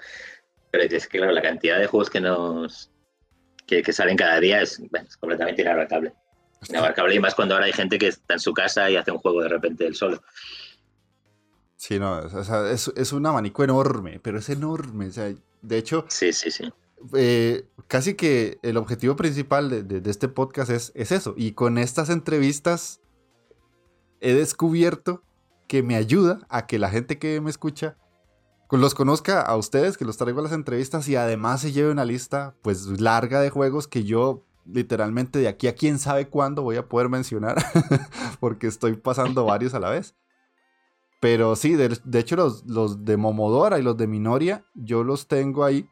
Pero es que, claro, la cantidad de juegos que nos que, salen cada día es, completamente inabarcable. Inabarcable y más cuando ahora hay gente que está en su casa y hace un juego de repente él solo. Sí, no, o sea, es, es, un abanico enorme, pero es enorme. O sea, de hecho, sí, sí, sí. Eh, casi que el objetivo principal de, de, este podcast es, es, eso. Y con estas entrevistas he descubierto que me ayuda a que la gente que me escucha los conozca a ustedes, que los traigo a las entrevistas y además se lleve una lista pues larga de juegos que yo literalmente de aquí a quién sabe cuándo voy a poder mencionar porque estoy pasando varios a la vez. Pero sí, de, hecho los, los, de Momodora y los de Minoria, yo los tengo ahí.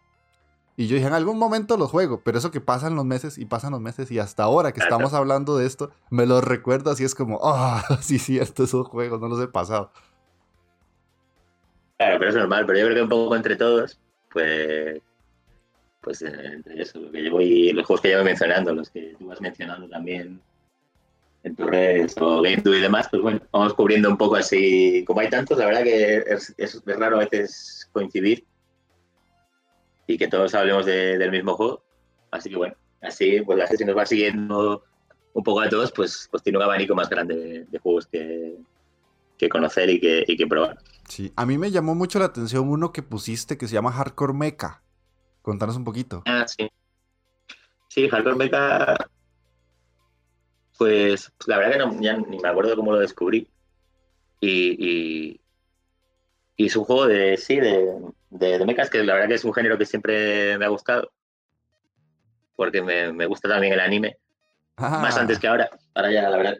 Y yo dije, en algún momento los juego, pero eso que pasan los meses y pasan los meses y hasta ahora que estamos hablando de esto, me los recuerdo así es como, ah, oh, sí, cierto, esos juegos no los he pasado. Claro, pero es normal, pero yo creo que un poco entre todos, pues pues eh, eso, lo que llevo y los juegos que llevo mencionando, los que tú vas mencionando también en tus redes o GameTube y demás, pues bueno, vamos cubriendo un poco así. Como hay tantos, la verdad que es, es, raro a veces coincidir y que todos hablemos del mismo juego. Así que bueno, así pues la gente nos va siguiendo un poco a todos, pues, pues tiene un abanico más grande de, juegos que, que, conocer y que, y que probar. Sí, a mí me llamó mucho la atención uno que pusiste que se llama Hardcore Mecha. Contanos un poquito. Ah, sí. Sí, Hardcore Mecha. Pues, pues, la verdad que no, ya ni me acuerdo cómo lo descubrí. Y, y, es un juego de, sí, de, de, mechas que la verdad que es un género que siempre me ha gustado. Porque me, me gusta también el anime. Más antes que ahora. Ahora ya, la verdad,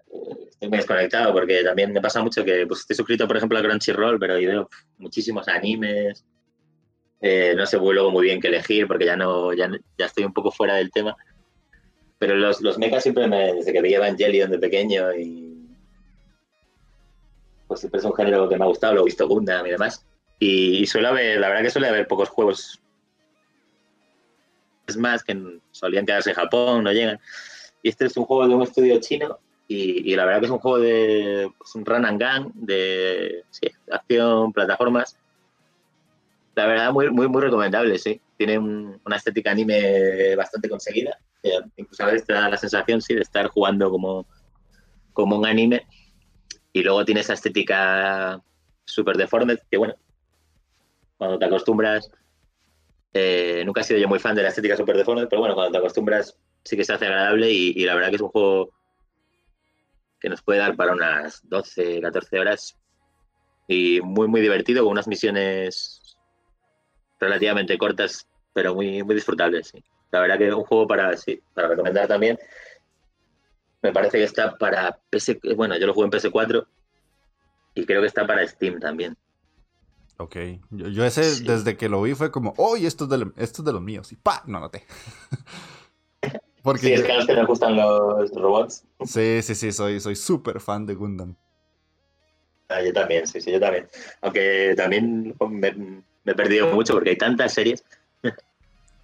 estoy muy desconectado porque también me pasa mucho que pues, estoy suscrito, por ejemplo, a Crunchyroll, pero veo muchísimos animes. Eh, no sé luego muy bien qué elegir porque ya no ya, ya estoy un poco fuera del tema. Pero los, los mechas siempre me, desde que veía Evangelion de pequeño y pues siempre es un género que me ha gustado, lo he visto Gundam y demás. Y, suele haber, la verdad que suele haber pocos juegos. Es más, que solían quedarse en Japón, no llegan. Y este es un juego de un estudio chino y, la verdad que es un juego de pues, un run and gun, de acción, plataformas. La verdad, muy, muy, recomendable, sí. Tiene una estética anime bastante conseguida. incluso a veces te da la sensación, sí, de estar jugando como, como un anime. Y luego tiene esa estética súper deforme, que bueno, cuando te acostumbras, eh, nunca he sido yo muy fan de la estética súper deforme, pero bueno, cuando te acostumbras sí que se hace agradable y, la verdad que es un juego que nos puede dar para unas 12, 14 horas y muy, muy divertido, con unas misiones relativamente cortas, pero muy, muy disfrutables. La verdad que es un juego para, sí, para recomendar también. Me parece que está para PS, bueno, yo lo juego en PS4 y creo que está para Steam también. Ok, yo, ese desde que lo vi fue como, oh, esto es de, esto es de los míos. Y pa, no noté. Porque sí, es que a los que me gustan los robots. Sí, sí, sí, soy súper fan de Gundam. Ah, yo también, sí, sí, yo también. Aunque también me, he perdido mucho porque hay tantas series.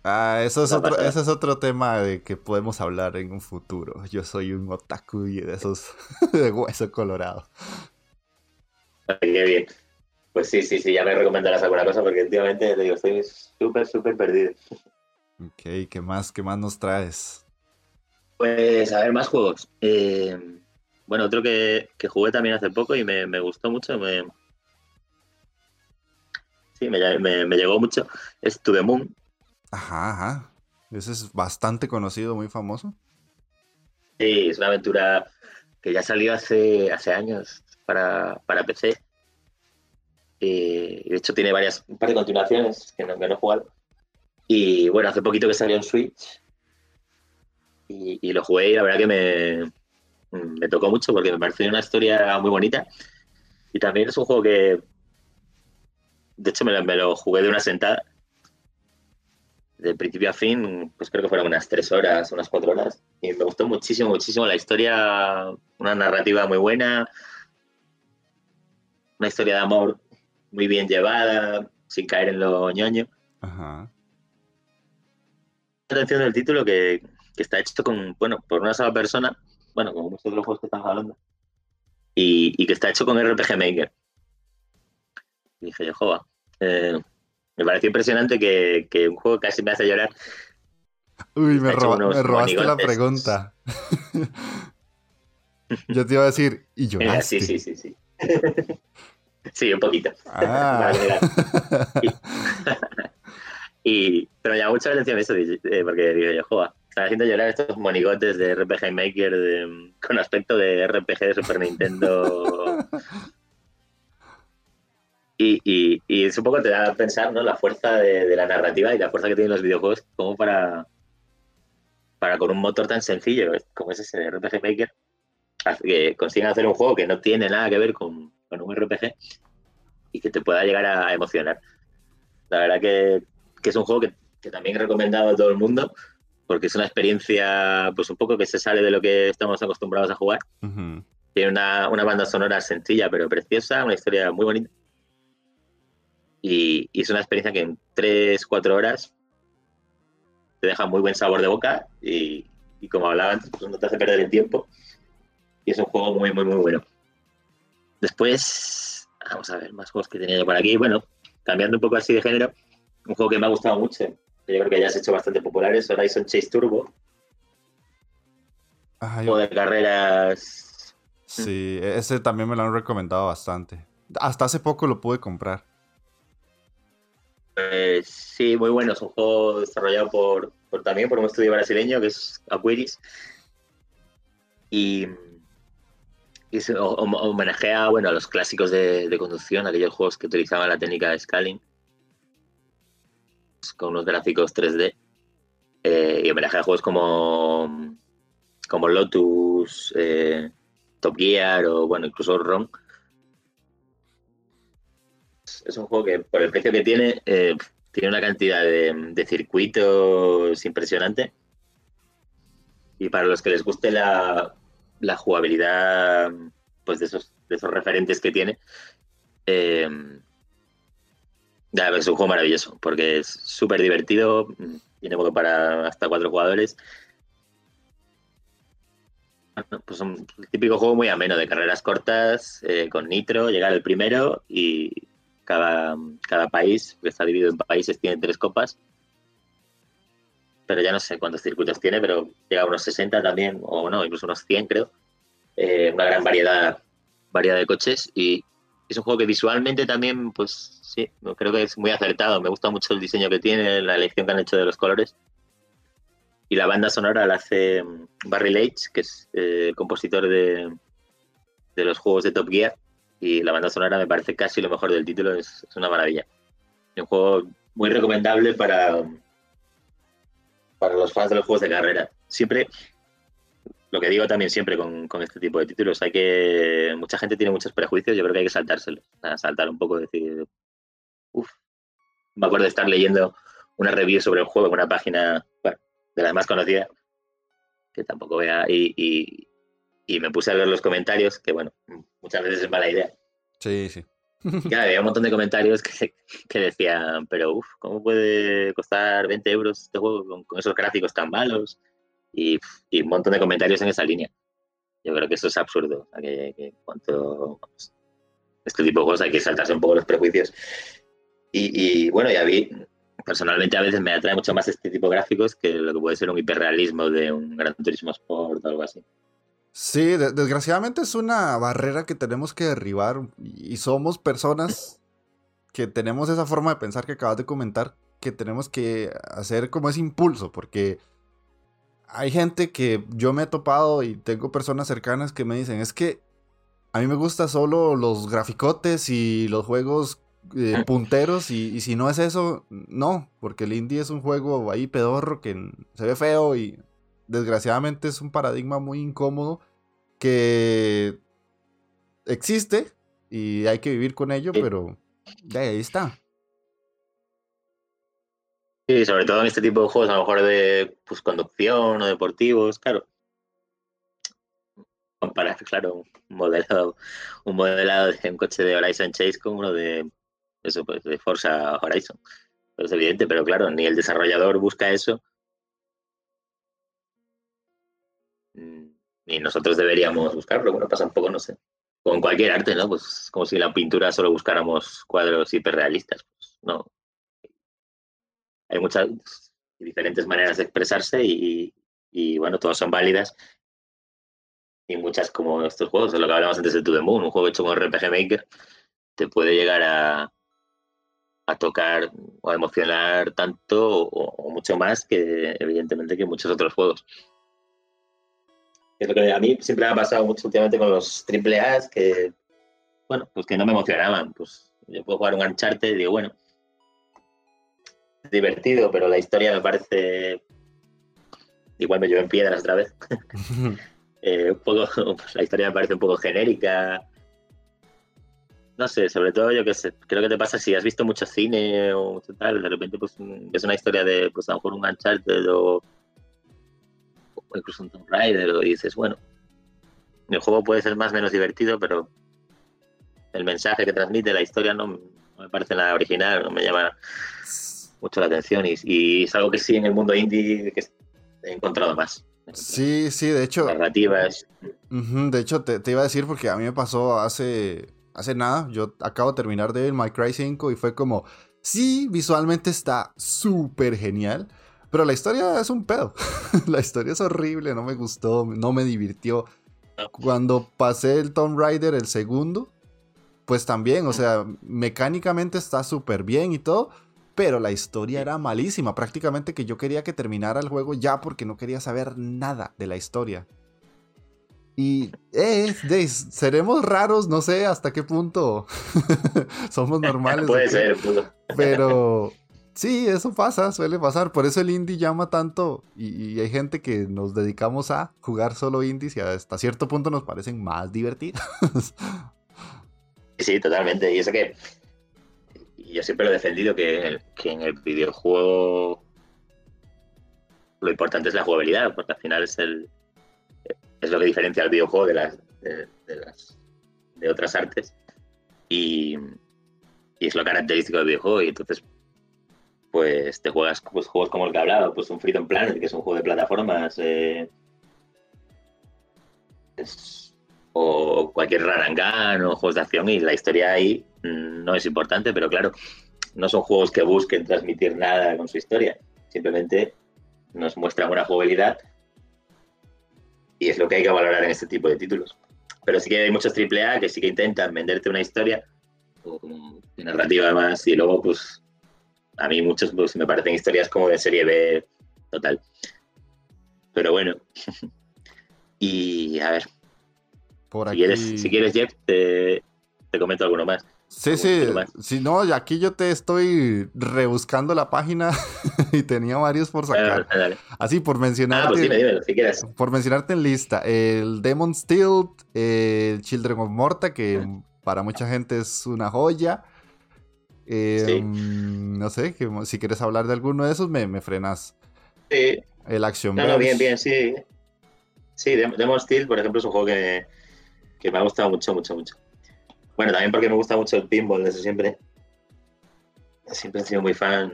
Ah, eso es, otro, ese es otro tema de que podemos hablar en un futuro. Yo soy un otaku y de esos de hueso colorado. qué bien. Pues sí, sí, sí, ya me recomendarás alguna cosa porque últimamente te digo, estoy súper, súper perdido. Ok, ¿qué más, qué más nos traes? Pues a ver, más juegos. Eh, bueno, otro que, jugué también hace poco y me, gustó mucho, me, sí, me, llegó mucho, es To The Moon. Ajá, ajá. Ese es bastante conocido, muy famoso. Sí, es una aventura que ya salió hace, hace años para, PC. Y de hecho tiene varias, un par de continuaciones que no, que no he jugado. Y bueno, hace poquito que salió en Switch y, lo jugué y la verdad que me, me tocó mucho porque me pareció una historia muy bonita. Y también es un juego que, de hecho, me lo, jugué de una sentada. De principio a fin, pues creo que fueron unas tres horas, unas cuatro horas. Y me gustó muchísimo, muchísimo la historia, una narrativa muy buena, una historia de amor muy bien llevada, sin caer en lo ñoño. Ajá. atención del título que, que está hecho con, bueno, por una sola persona, bueno, como muchos de los juegos que estamos hablando, y, que está hecho con RPG Maker. Y dije, joa, eh, me pareció impresionante que, un juego casi me hace llorar. Uy, me, robaste la pregunta. Yo te iba a decir, ¿y lloraste? Sí, sí, sí, sí. sí, un poquito. Ah. y, pero me llamó mucha atención eso, porque digo yo, joa, están haciendo llorar estos monigotes de RPG Maker con aspecto de RPG de Super Nintendo. Y, y, y, es un poco te da a pensar ¿no? la fuerza de, la narrativa y la fuerza que tienen los videojuegos como para, para con un motor tan sencillo como es ese de RPG Maker, que consiguen hacer un juego que no tiene nada que ver con, un RPG y que te pueda llegar a, emocionar. La verdad que, es un juego que, que también he recomendado a todo el mundo porque es una experiencia, pues un poco que se sale de lo que estamos acostumbrados a jugar. Tiene una, banda sonora sencilla pero preciosa, una historia muy bonita. Y, es una experiencia que en 3-4 horas te deja muy buen sabor de boca y, como hablaba antes, pues no te hace perder el tiempo. Y es un juego muy, muy, muy bueno. Después, vamos a ver más juegos que tenía yo por aquí. Bueno, cambiando un poco así de género, un juego que me ha gustado mucho, que yo creo que ya has hecho bastante populares, Horizon Chase Turbo. Juego de carreras. Sí, ese también me lo han recomendado bastante. Hasta hace poco lo pude comprar. Pues sí, muy bueno. Es un juego desarrollado por, también por un estudio brasileño que es Aquiris. Y, homenajea bueno, a los clásicos de, conducción, aquellos juegos que utilizaban la técnica de scaling con unos gráficos 3D. Eh, y homenajea a juegos como, como Lotus, eh, Top Gear o bueno, incluso ROM es un juego que por el precio que tiene, eh, tiene una cantidad de, circuitos impresionante. Y para los que les guste la, jugabilidad pues de esos, de esos referentes que tiene, eh, es un juego maravilloso, porque es súper divertido, tiene modo para hasta cuatro jugadores. pues un típico juego muy ameno, de carreras cortas, eh, con nitro, llegar el primero y, cada, cada país, que está dividido en países, tiene tres copas. Pero ya no sé cuántos circuitos tiene, pero llega a unos 60 también, o no, incluso unos 100 creo. Eh, una gran variedad, variedad de coches y es un juego que visualmente también, pues sí, creo que es muy acertado. Me gusta mucho el diseño que tiene, la elección que han hecho de los colores. Y la banda sonora la hace mm, Barry Leitch, que es eh, el compositor de, de los juegos de Top Gear y la banda sonora me parece casi lo mejor del título, es, una maravilla. Un juego muy recomendable para, para los fans de los juegos de carrera. Siempre, lo que digo también siempre con, este tipo de títulos, hay que, mucha gente tiene muchos prejuicios, yo creo que hay que saltárselos, saltar un poco, decir, uff, me acuerdo de estar leyendo una review sobre el juego en una página de las más conocidas, que tampoco vea, me puse a ver los comentarios, que bueno, muchas veces es mala idea. Sí, sí. Ya, había un montón de comentarios que, que decían, pero uff, ¿cómo puede costar 20 euros este juego con, esos gráficos tan malos? Y, y, un montón de comentarios en esa línea. Yo creo que eso es absurdo. que, que cuanto este tipo de juegos hay que saltarse un poco los prejuicios. Y, y, bueno, ya vi, personalmente a veces me atrae mucho más este tipo de gráficos que lo que puede ser un hiperrealismo de un Gran Turismo Sport o algo así. Sí, desgraciadamente es una barrera que tenemos que derribar y somos personas que tenemos esa forma de pensar que acabas de comentar, que tenemos que hacer como ese impulso, porque hay gente que yo me he topado y tengo personas cercanas que me dicen, es que a mí me gusta solo los graficotes y los juegos eh, punteros y, y, si no es eso, no, porque el indie es un juego ahí pedorro que se ve feo y desgraciadamente es un paradigma muy incómodo que existe y hay que vivir con ello, pero ya ahí está. Sí, sobre todo en este tipo de juegos, a lo mejor de pues, conducción o deportivos, claro. Comparar, claro, un modelado, un modelado de un coche de Horizon Chase con uno de eso, pues de Forza Horizon. Pues es evidente, pero claro, ni el desarrollador busca eso, ni nosotros deberíamos buscarlo. Bueno, pasa un poco, no sé, con cualquier arte, ¿no? Pues como si en la pintura solo buscáramos cuadros hiperrealistas. Pues no. Hay muchas diferentes maneras de expresarse y, y bueno, todas son válidas. Y muchas como estos juegos, de lo que hablamos antes de To The Moon, un juego hecho con RPG Maker, te puede llegar a, a tocar o a emocionar tanto o, mucho más que evidentemente que muchos otros juegos. Es lo que a mí siempre me ha pasado mucho últimamente con los triple que, bueno, pues que no me emocionaban. Pues yo puedo jugar un Uncharted y digo, bueno, es divertido, pero la historia me parece. Igual me llevo en piedras otra vez. Eh, un poco, la historia me parece un poco genérica. No sé, sobre todo yo que sé, creo que te pasa si has visto mucho cine o tal, de repente pues es una historia de pues a lo mejor un Uncharted o incluso un Tomb Raider, y dices, bueno, el juego puede ser más o menos divertido, pero el mensaje que transmite la historia no, no me parece nada original, no me llama mucho la atención y, es algo que sí en el mundo indie que he encontrado más. Sí, sí, de hecho. Narrativas. de hecho, te, iba a decir porque a mí me pasó hace, hace nada. Yo acabo de terminar de My Cry 5 y fue como, sí, visualmente está súper genial, pero la historia es un pedo. la historia es horrible, no me gustó, no me divirtió. Cuando pasé el Tomb Raider, el segundo, pues también, o sea, mecánicamente está súper bien y todo, pero la historia era malísima. Prácticamente que yo quería que terminara el juego ya porque no quería saber nada de la historia. Y, eh, seremos raros, no sé hasta qué punto somos normales. Puede ser, pero sí, eso pasa, suele pasar. Por eso el indie llama tanto y, hay gente que nos dedicamos a jugar solo indies y hasta cierto punto nos parecen más divertidos. sí, totalmente. Y eso que yo siempre lo he defendido que, en el videojuego lo importante es la jugabilidad, porque al final es el es lo que diferencia al videojuego de las de, las de otras artes y, es lo característico del videojuego y entonces pues te juegas pues, juegos como el que he hablado, pues un Freedom Planet, que es un juego de plataformas eh, o cualquier Rarangan o juegos de acción y la historia ahí mm, no es importante, pero claro, no son juegos que busquen transmitir nada con su historia, simplemente nos muestran una jugabilidad y es lo que hay que valorar en este tipo de títulos. Pero sí que hay muchos AAA que sí que intentan venderte una historia o como narrativa además y luego pues a mí muchos pues, me parecen historias como de serie B total. Pero bueno. y a ver, si, quieres, Jeff, te, comento alguno más. Sí, sí, si no, aquí yo te estoy rebuscando la página y tenía varios por sacar. Así, por mencionarte. Ah, pues por mencionarte en lista. El Demon Steel, el Children of Morta, que para mucha gente es una joya. Em, no sé, si quieres hablar de alguno de esos, me, frenas. Sí. El Action No, no, bien, bien, sí. Sí, Demon Steel, por ejemplo, es un juego que, que me ha gustado mucho, mucho, mucho. Bueno, también porque me gusta mucho el pinball desde siempre. Siempre he sido muy fan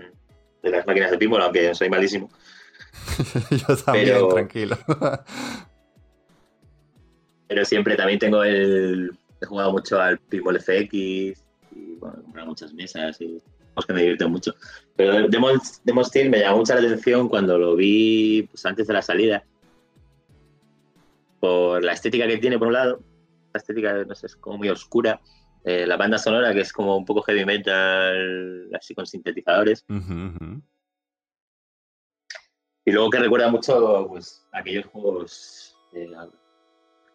de las máquinas de pinball, aunque soy malísimo. Yo también, tranquilo. pero siempre también tengo el. He jugado mucho al pinball FX y bueno, he comprado muchas mesas y pues que me divierten mucho. Pero Demon, Demon Steel me llamó mucho la atención cuando lo vi pues, antes de la salida. Por la estética que tiene, por un lado, la estética, no sé, es como muy oscura. Eh, la banda sonora, que es como un poco heavy metal, así con sintetizadores. Y luego que recuerda mucho pues, aquellos juegos eh,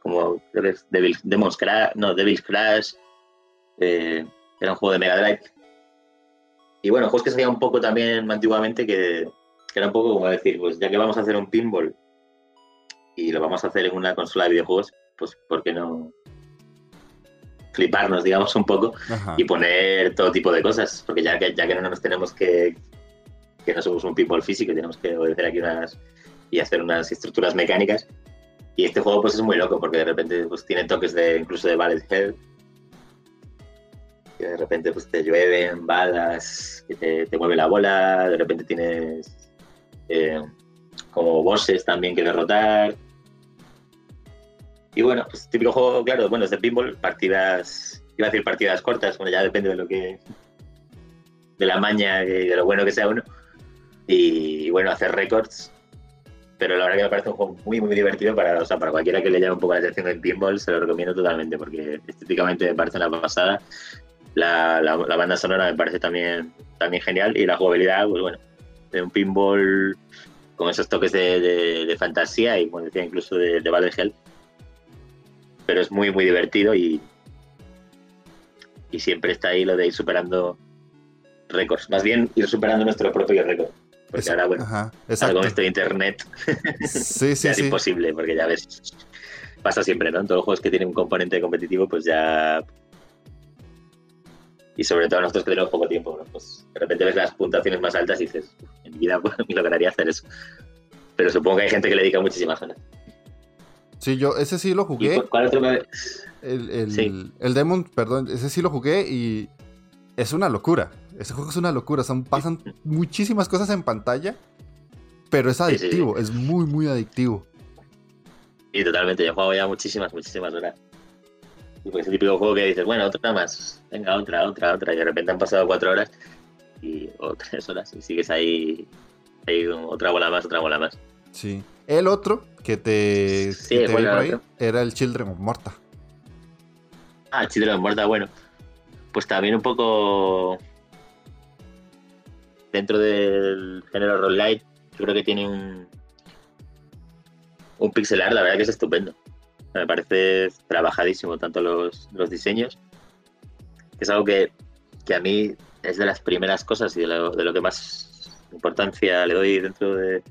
como Devil, Demon's Crash, no, Devil's Crash, eh, era un juego de Mega Drive. Y bueno, juegos que se un poco también antiguamente, que, que, era un poco como decir, pues ya que vamos a hacer un pinball y lo vamos a hacer en una consola de videojuegos, pues ¿por qué no fliparnos, digamos, un poco y poner todo tipo de cosas? Porque ya que, ya que no nos tenemos que, que no somos un people físico, tenemos que obedecer aquí unas y hacer unas estructuras mecánicas. Y este juego pues es muy loco porque de repente pues tiene toques de incluso de Ballet Head. Que de repente pues te llueven balas, que te, mueve la bola, de repente tienes eh, como bosses también que derrotar y bueno, pues típico juego, claro, bueno, es de pinball, partidas, iba a decir partidas cortas, bueno, ya depende de lo que, de la maña y de lo bueno que sea uno. Y, bueno, hacer récords. Pero la verdad que me parece un juego muy, muy divertido para, o sea, para cualquiera que le llame un poco la atención el pinball, se lo recomiendo totalmente porque estéticamente me parece una pasada. La, la, banda sonora me parece también, también genial y la jugabilidad, pues bueno, de un pinball con esos toques de, de, fantasía y, como decía, incluso de, de Battle Hell, pero es muy, muy divertido y, y siempre está ahí lo de ir superando récords. Más bien ir superando nuestro propio récord. Porque ahora, bueno, con esto de internet sí, sí, es imposible, porque ya ves, pasa siempre, ¿no? En todos los juegos que tienen un componente competitivo, pues ya. Y sobre todo nosotros que tenemos poco tiempo, pues de repente ves las puntuaciones más altas y dices, en mi vida pues, lograría hacer eso. Pero supongo que hay gente que le dedica muchísimas ganas. Sí, yo ese sí lo jugué. ¿Cuál otro El, el, el Demon, perdón, ese sí lo jugué y es una locura. Ese juego es una locura. Son, pasan muchísimas cosas en pantalla, pero es adictivo, es muy, muy adictivo. Y totalmente, yo he jugado ya muchísimas, muchísimas horas. Y pues el típico juego que dices, bueno, otra más, venga, otra, otra, otra, y de repente han pasado cuatro horas y, o tres horas y sigues ahí, ahí otra bola más, otra bola más. Sí. El otro que te, Sí, que te ¿cuál vi era por el ahí era el Children of Morta. Ah, Children of Morta, bueno. Pues también un poco dentro del género roguelite, yo creo que tiene un, un pixel art, la verdad que es estupendo. Me parece trabajadísimo, tanto los, los diseños, es algo que, que a mí es de las primeras cosas y de lo, de lo que más importancia le doy dentro de,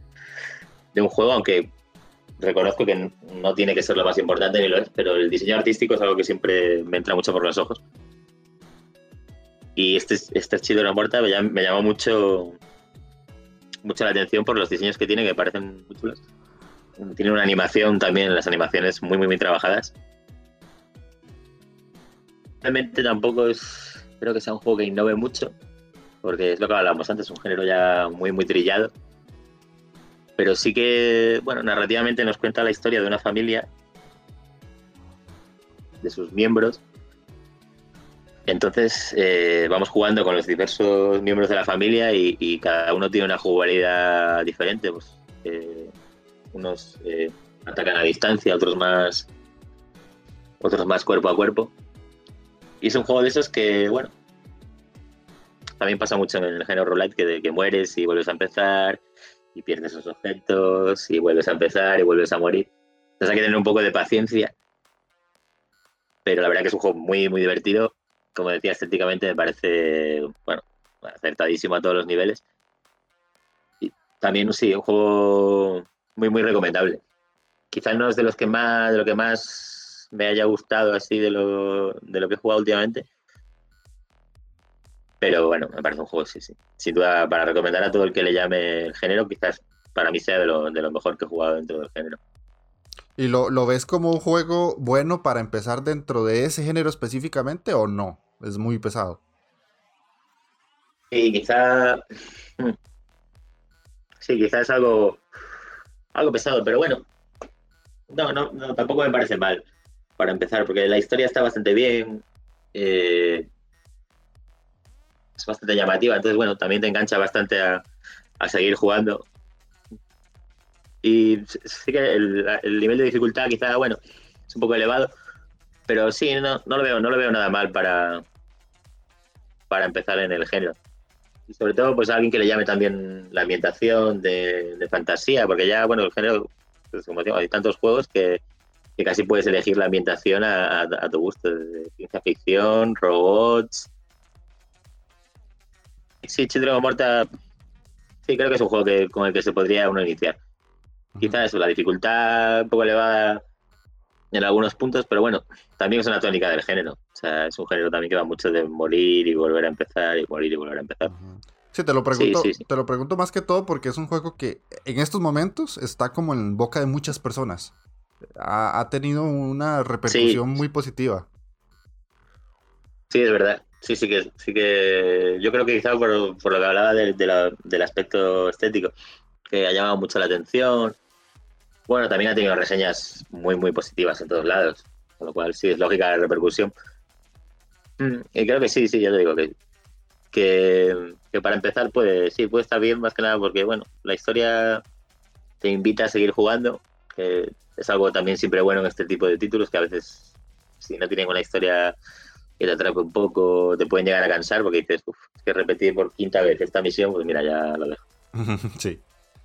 de un juego, aunque reconozco que no tiene que ser lo más importante ni lo es, pero el diseño artístico es algo que siempre me entra mucho por los ojos. Y este, este of Morta me, llam- me llamó mucho, mucho la atención por los diseños que tiene, que parecen muy chulos. Tiene una animación también, las animaciones muy, muy, muy trabajadas. Realmente tampoco es, creo que sea un juego que innove mucho, porque es lo que hablábamos antes, un género ya muy, muy trillado. Pero sí que, bueno, narrativamente nos cuenta la historia de una familia, de sus miembros. Entonces eh, vamos jugando con los diversos miembros de la familia y, y cada uno tiene una jugabilidad diferente. Pues, eh, unos eh, atacan a distancia, otros más, otros más cuerpo a cuerpo. Y es un juego de esos que, bueno, también pasa mucho en el género roguelite que, que mueres y vuelves a empezar y pierdes los objetos y vuelves a empezar y vuelves a morir. Entonces hay que tener un poco de paciencia. Pero la verdad que es un juego muy, muy divertido. Como decía, estéticamente me parece, bueno, acertadísimo a todos los niveles. Y también, sí, un juego muy, muy recomendable. Quizás no es de los que más, de lo que más me haya gustado así de lo, de lo que he jugado últimamente. Pero bueno, me parece un juego, sí, sí. Sin duda, para recomendar a todo el que le llame el género, quizás para mí sea de lo, de lo mejor que he jugado dentro del género. ¿Y lo, lo ves como un juego bueno para empezar dentro de ese género específicamente o no? Es muy pesado. Sí, quizá. mm, Sí, quizá es algo. Algo pesado, pero bueno. No, no, no, tampoco me parece mal para empezar, porque la historia está bastante bien. eh, es bastante llamativa, entonces, bueno, también te engancha bastante a, a seguir jugando. Y sí que el, el nivel de dificultad, quizá, bueno, es un poco elevado, pero sí, no, no lo veo, no lo veo nada mal para, para empezar en el género. Y sobre todo, pues a alguien que le llame también la ambientación de, de fantasía, porque ya, bueno, el género, pues, como digo, hay tantos juegos que, que casi puedes elegir la ambientación a, a- a tu gusto, ciencia ficción, robots. Sí, Children of Morta, sí, creo que es un juego que, con el que se podría uno iniciar. Quizás eso, la dificultad un poco elevada en algunos puntos, pero bueno, también es una tónica del género. O sea, es un género también que va mucho de morir y volver a empezar y morir y volver a empezar. Sí, te lo pregunto, sí, sí. te lo pregunto más que todo porque es un juego que en estos momentos está como en boca de muchas personas. Ha, ha tenido una repercusión muy positiva. Sí, es verdad. Sí, sí que, sí que yo creo que quizá por, por lo que hablaba de- de la- del aspecto estético, que ha llamado mucho la atención. Bueno, también ha tenido reseñas muy, muy positivas en todos lados, con lo cual sí, es lógica la repercusión. Mm, Y creo que sí, sí, ya te digo que, que, que para empezar puede, sí, puede estar bien más que nada porque, bueno, la historia te invita a seguir jugando, que es algo también siempre bueno en este tipo de títulos, que a veces si no tienen una historia que te atrape un poco, te pueden llegar a cansar porque dices, uff, es que repetir por quinta vez esta misión, pues mira, ya lo dejo. sí.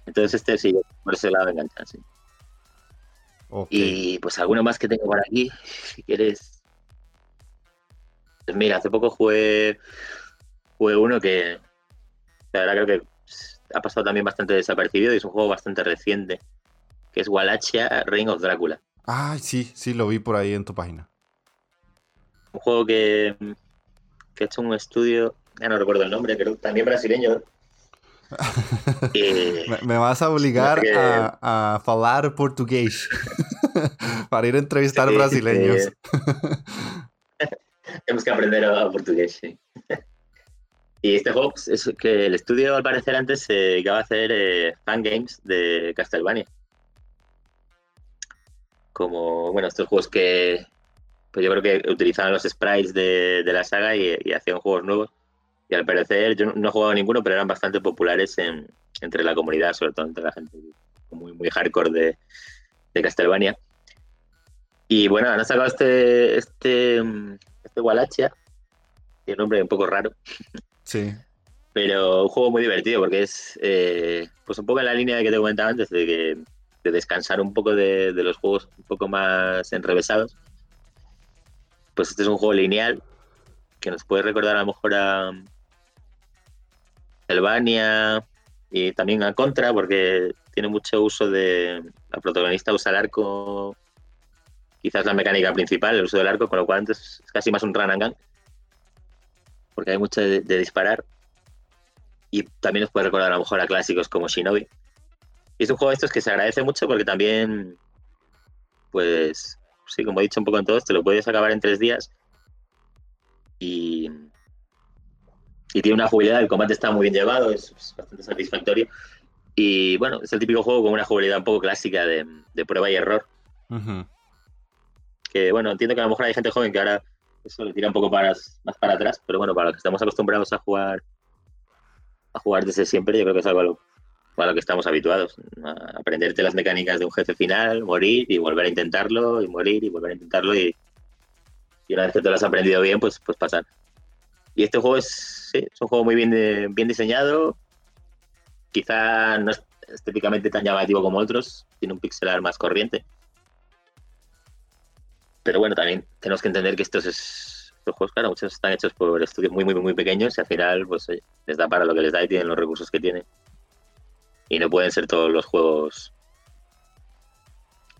Entonces este sí, por ese lado encanta, sí. Y pues alguno más que tengo por aquí, si quieres. Pues mira, hace poco jugué, jugué uno que la verdad creo que ha pasado también bastante desapercibido y es un juego bastante reciente, que es Wallachia Reign of Drácula. Ay, sí, sí, lo vi por ahí en tu página. Un juego que, que ha hecho un estudio, ya no recuerdo el nombre, creo también brasileño. Eh, Me, me vas a obligar a, a falar portugués para ir a entrevistar Sí, brasileños. Tenemos que aprender a, a portugués, sí. Y este juego pues, es que el estudio, al parecer, antes se dedicaba a hacer eh, fangames de Castlevania. Como, bueno, estos juegos que. Pues yo creo que utilizaban los sprites de, la saga y, hacían juegos nuevos. Y al parecer, yo no he jugado ninguno, pero eran bastante populares entre la comunidad, sobre todo entre la gente muy, muy hardcore de, de Castlevania. Y bueno, han sacado este, este, este Wallachia, tiene un nombre un poco raro. Sí. Pero un juego muy divertido porque es eh, pues un poco en la línea de que te comentaba antes, de, que, de descansar un poco de, los juegos un poco más enrevesados. Pues este es un juego lineal que nos puede recordar a lo mejor a Albania y también a Contra porque tiene mucho uso de... La protagonista usa el arco quizás la mecánica principal, el uso del arco, con lo cual es casi más un run and gun, porque hay mucho de, disparar. Y también nos puede recordar a lo mejor a clásicos como Shinobi. Y es un juego de estos que se agradece mucho porque también, pues, sí, como he dicho un poco en todos, te lo puedes acabar en tres días. Y, y tiene una jugabilidad, el combate está muy bien llevado, es, bastante satisfactorio. Y bueno, es el típico juego con una jugabilidad un poco clásica de, prueba y error que bueno, entiendo que a lo mejor hay gente joven que ahora eso le tira un poco para, más para atrás, pero bueno, para los que estamos acostumbrados a jugar a jugar desde siempre, yo creo que es algo a lo, lo que estamos habituados, a aprenderte las mecánicas de un jefe final, morir y volver a intentarlo, y morir y volver a intentarlo, y, una vez que te lo has aprendido bien, pues, pues pasar. Y este juego es, sí, es un juego muy bien, diseñado, quizá no es estéticamente tan llamativo como otros, tiene un pixelar más corriente, pero bueno, también tenemos que entender que estos, es, estos juegos, claro, muchos están hechos por estudios muy, muy, muy pequeños y al final pues les da para lo que les da y tienen los recursos que tienen. Y no pueden ser todos los juegos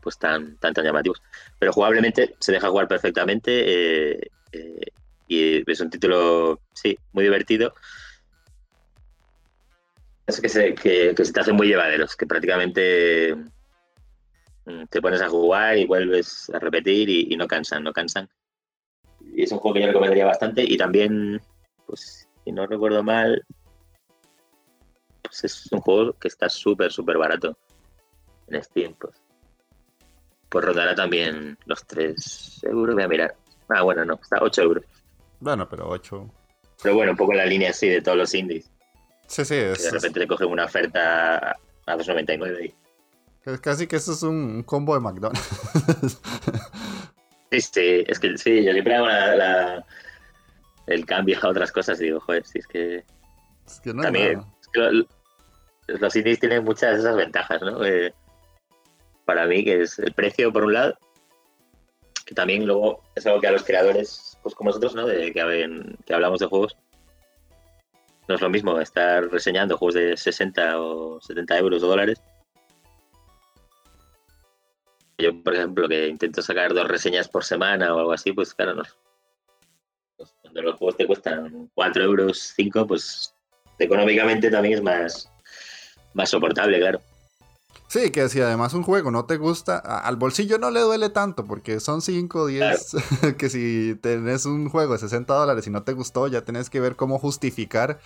pues tan, tan, tan llamativos. Pero jugablemente se deja jugar perfectamente eh, eh, y es un título, sí, muy divertido. Es que se, que, se te hacen muy llevaderos, que prácticamente Mm, te pones a jugar y vuelves a repetir y, no cansan, no cansan. Y es un juego que yo recomendaría bastante y también, pues, si no recuerdo mal, pues es un juego que está súper, súper barato en Steam, pues. Pues rondará también los 3 euros, voy a mirar. Ah, bueno, no, está 8 euros. Bueno, pero 8. Pero bueno, un poco en la línea así de todos los indies. Sí, sí. Es, de repente te cogen una oferta a 2.99 y Casi que eso es un combo de McDonald's. Sí, es que sí, yo siempre hago el cambio a otras cosas y digo, joder, si es que. Es que no también, los indies tienen muchas de esas ventajas, ¿no? Eh, para mí, que es el precio por un lado, que también luego es algo que a los creadores, pues como nosotros, ¿no? De que, que hablamos de juegos, no es lo mismo estar reseñando juegos de 60 o 70 euros o dólares yo, por ejemplo, que intento sacar dos reseñas por semana o algo así, pues claro, no. Cuando los juegos te cuestan 4 euros, 5, pues económicamente también es más, más soportable, claro. Sí, que si además un juego no te gusta, al bolsillo no le duele tanto, porque son 5 o 10, que si tenés un juego de 60 dólares y no te gustó, ya tenés que ver cómo justificar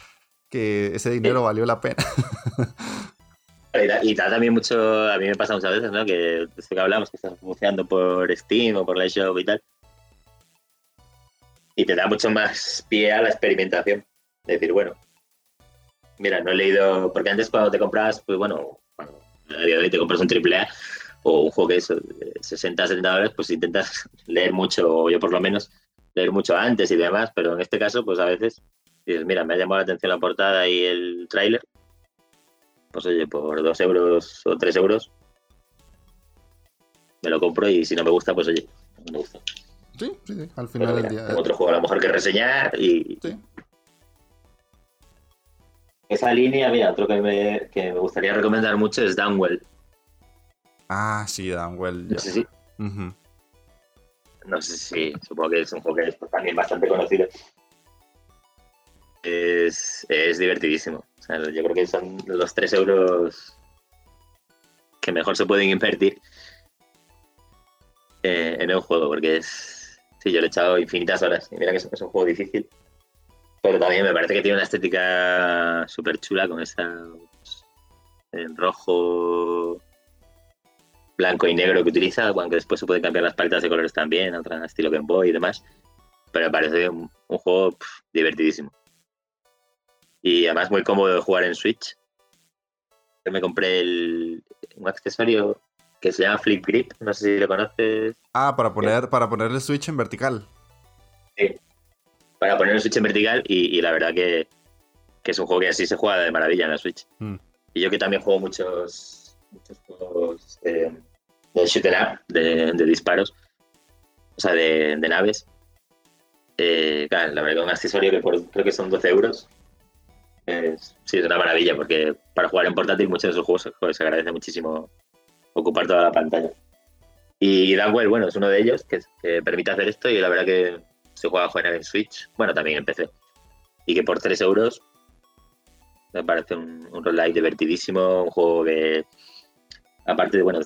que ese dinero valió la pena. Y, también mucho, a mí me pasa muchas veces, ¿no? Que desde que hablamos, que estás buceando por Steam o por la Shop y tal. Y te da mucho más pie a la experimentación. decir, bueno, mira, no he leído. Porque antes cuando te comprabas, pues bueno, a día de hoy te compras un AAA o un juego que es 60, 70 dólares, pues intentas leer mucho, o yo por lo menos, leer mucho antes y demás. Pero en este caso, pues a veces dices, mira, me ha llamado la atención la portada y el tráiler pues oye, por dos euros o tres euros me lo compro y si no me gusta, pues oye, no me gusta. Sí, sí, sí. al final del día. Otro juego a lo mejor que reseñar y. Sí. Esa línea, mira, otro que me, que me gustaría recomendar mucho es Downwell. Ah, sí, Downwell. No sé si. No sé si. Supongo que es un juego que es también bastante conocido. Es, es divertidísimo yo creo que son los 3 euros que mejor se pueden invertir eh, en un juego, porque es. Sí, yo le he echado infinitas horas. Y mira que es, un juego difícil. Pero también me parece que tiene una estética súper chula con esa en rojo, blanco y negro que utiliza, aunque después se pueden cambiar las paletas de colores también, otro estilo Game Boy y demás. Pero me parece un, juego divertidísimo. Y además muy cómodo de jugar en Switch. Yo me compré el, un accesorio que se llama Flip Grip, no sé si lo conoces. Ah, para poner, para poner el Switch en vertical. Sí, para poner el Switch en vertical y, la verdad que, es un juego que así se juega de maravilla en la Switch. Mm. Y yo que también juego muchos, muchos juegos de, de shoot up, de, disparos, o sea, de, naves. Eh, claro, la verdad que un accesorio que creo que son 12 euros. sí, es una maravilla porque para jugar en portátil muchos de esos juegos se agradece muchísimo ocupar toda la pantalla. Y Danwell, bueno, es uno de ellos que, permite hacer esto y la verdad que se juega a jugar en Switch, bueno, también en PC. Y que por 3 euros me parece un, un roguelike divertidísimo, un juego que, aparte de, bueno,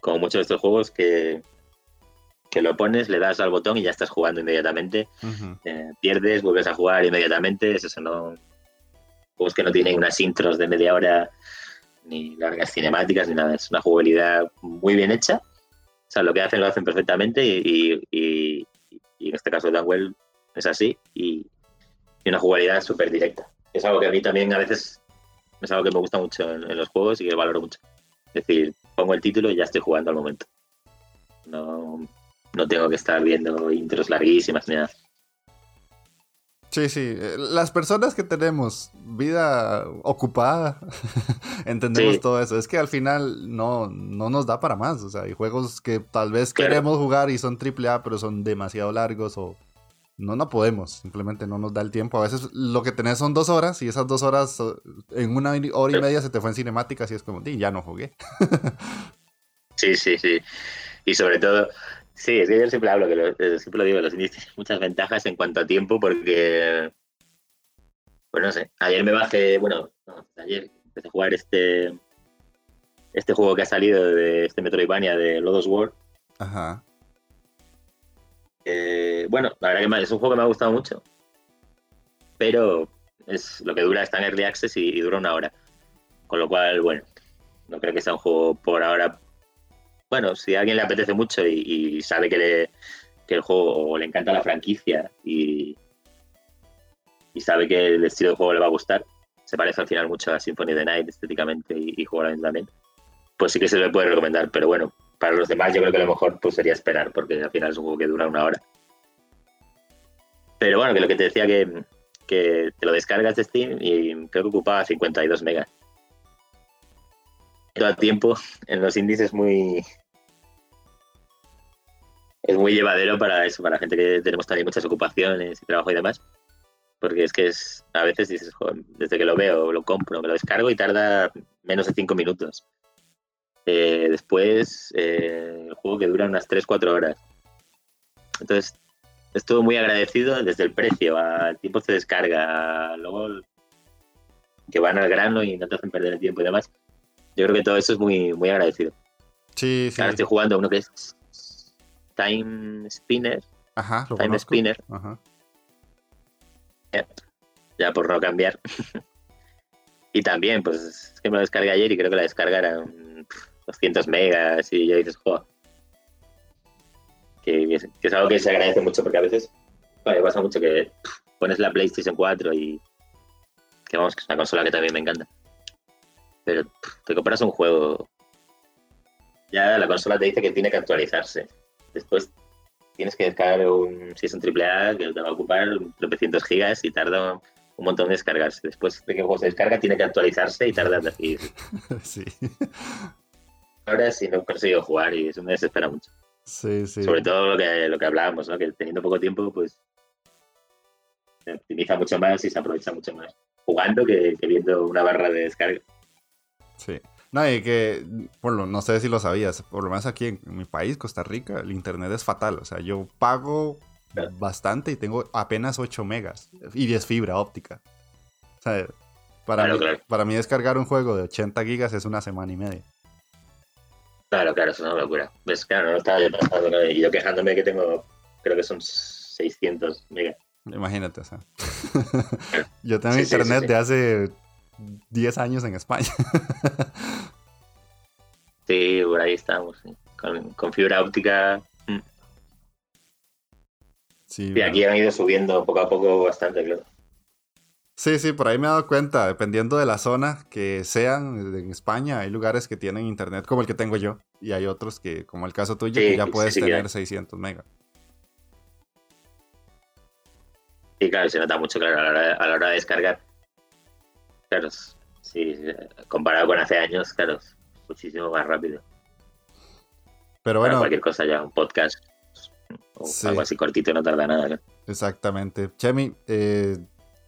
como muchos de estos juegos que, que lo pones, le das al botón y ya estás jugando inmediatamente. Eh, pierdes, vuelves a jugar inmediatamente. Es eso, no. Juegos que no tienen unas intros de media hora, ni largas cinemáticas, ni nada. Es una jugabilidad muy bien hecha. O sea, lo que hacen lo hacen perfectamente y, y, en este caso Danwell es así y, y una jugabilidad súper directa es algo que a mí también a veces es algo que me gusta mucho en, los juegos y que valoro mucho. Es decir, pongo el título y ya estoy jugando al momento. No, no tengo que estar viendo intros larguísimas ni nada. Sí, sí. Eh, las personas que tenemos vida ocupada, entendemos todo eso. Es que al final no, no nos da para más. O sea, hay juegos que tal vez queremos jugar y son AAA, pero son demasiado largos o no, no podemos, simplemente no nos da el tiempo. A veces lo que tenés son dos horas y esas dos horas en una hora y media se te fue en cinemáticas y es como, ya no jugué. sí, sí, sí. Y sobre todo, sí, es que yo siempre hablo, que lo, eh, siempre lo digo, los indies tienen muchas ventajas en cuanto a tiempo porque, pues no sé, ayer me bajé, bueno, ayer empecé a jugar este, este juego que ha salido de este Metroidvania de Lodos World. Ajá. Eh, bueno, la verdad que es un juego que me ha gustado mucho, pero es lo que dura está en Early Access y, dura una hora. Con lo cual, bueno, no creo que sea un juego por ahora. Bueno, si a alguien le apetece mucho y, sabe que, le, el juego le encanta la franquicia y, sabe que el estilo de juego le va a gustar, se parece al final mucho a Symphony of the Night estéticamente y, y también, pues sí que se le puede recomendar. Pero bueno, para los demás yo creo que lo mejor pues, sería esperar, porque al final es un juego que dura una hora. Pero bueno, que lo que te decía que, que te lo descargas de Steam y creo que ocupaba 52 megas. Todo el tiempo en los índices es muy es muy llevadero para eso, para gente que tenemos también muchas ocupaciones y trabajo y demás. Porque es que es, a veces dices, desde que lo veo, lo compro, me lo descargo y tarda menos de 5 minutos. Eh, después, eh, el juego que dura unas 3-4 horas. Entonces, estuve muy agradecido desde el precio, al tiempo se descarga, luego que van al grano y no te hacen perder el tiempo y demás. Yo creo que todo eso es muy, muy agradecido. Sí, sí. Ahora estoy jugando uno que es Time Spinner. Ajá, Time Spinner. Ya, por no cambiar. y también, pues es que me lo descargué ayer y creo que la descarga era 200 megas y ya dices, joder. Que, es algo que se agradece mucho porque a veces pasa mucho que pones la PlayStation 4 y que vamos, que es una consola que también me encanta. Pero te compras un juego, ya la consola te dice que tiene que actualizarse. Después tienes que descargar un, si es un AAA, que te va a ocupar 300 gigas y tarda un montón de descargarse. Después de que el juego se descarga, tiene que actualizarse y tarda decir. sí ahora sí no he conseguido jugar y eso me desespera mucho. Sí, sí. Sobre todo lo que, lo que hablábamos, ¿no? Que teniendo poco tiempo, pues se optimiza mucho más y se aprovecha mucho más jugando que, viendo una barra de descarga. Sí. No, y que, bueno, no sé si lo sabías, por lo menos aquí en, mi país, Costa Rica, el internet es fatal. O sea, yo pago bastante y tengo apenas 8 megas. Y es fibra óptica. O sea, para, mí, para mí descargar un juego de 80 gigas es una semana y media. Claro, claro, es una locura. Ves, claro, no estaba yo pensando, y yo quejándome que tengo, creo que son 600 megas. Imagínate, o sea. Yo tengo internet de hace 10 años en España. sí, por ahí estamos, con, fibra óptica. Sí, y aquí han ido subiendo poco a poco bastante, claro. Sí, sí, por ahí me he dado cuenta, dependiendo de la zona que sean en España, hay lugares que tienen internet como el que tengo yo y hay otros que, como el caso tuyo, que ya puedes tener 600 megas. Sí, claro, se nota mucho, claro, a la hora de, descargar. Claro, sí, comparado con hace años, claro, muchísimo más rápido. Pero bueno. cualquier cosa ya, un podcast o algo así cortito no tarda nada. Exactamente. Chemi, eh,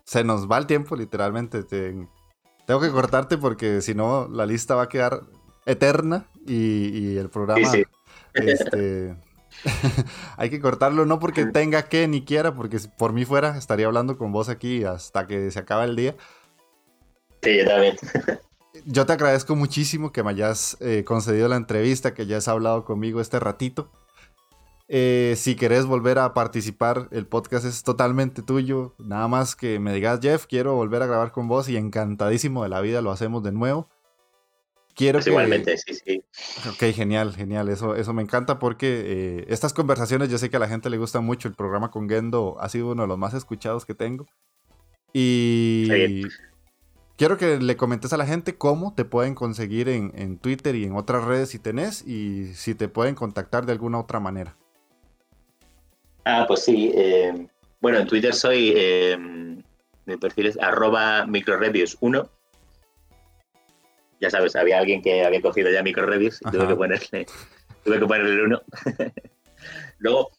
se nos va el tiempo, literalmente. tengo que cortarte porque si no, la lista va a quedar eterna y, el programa. Este, hay que cortarlo, no porque tenga que ni quiera, porque por mí fuera estaría hablando con vos aquí hasta que se acabe el día. Sí, yo también. yo te agradezco muchísimo que me hayas eh, concedido la entrevista, que hayas hablado conmigo este ratito. Eh, si querés volver a participar, el podcast es totalmente tuyo. Nada más que me digas, Jeff, quiero volver a grabar con vos y encantadísimo de la vida lo hacemos de nuevo. Quiero pues Igualmente, sí, sí. Ok, genial, genial. Eso, eso me encanta porque eh, estas conversaciones, yo sé que a la gente le gusta mucho. El programa con Gendo ha sido uno de los más escuchados que tengo. Y quiero que le comentes a la gente cómo te pueden conseguir en, en Twitter y en otras redes si tenés y si te pueden contactar de alguna otra manera. Ah, pues sí. Eh, bueno, en Twitter soy, eh, mi perfil es arroba microreviews1. Ya sabes, había alguien que había cogido ya microreviews y tuve que ponerle, tuve que ponerle el 1. luego,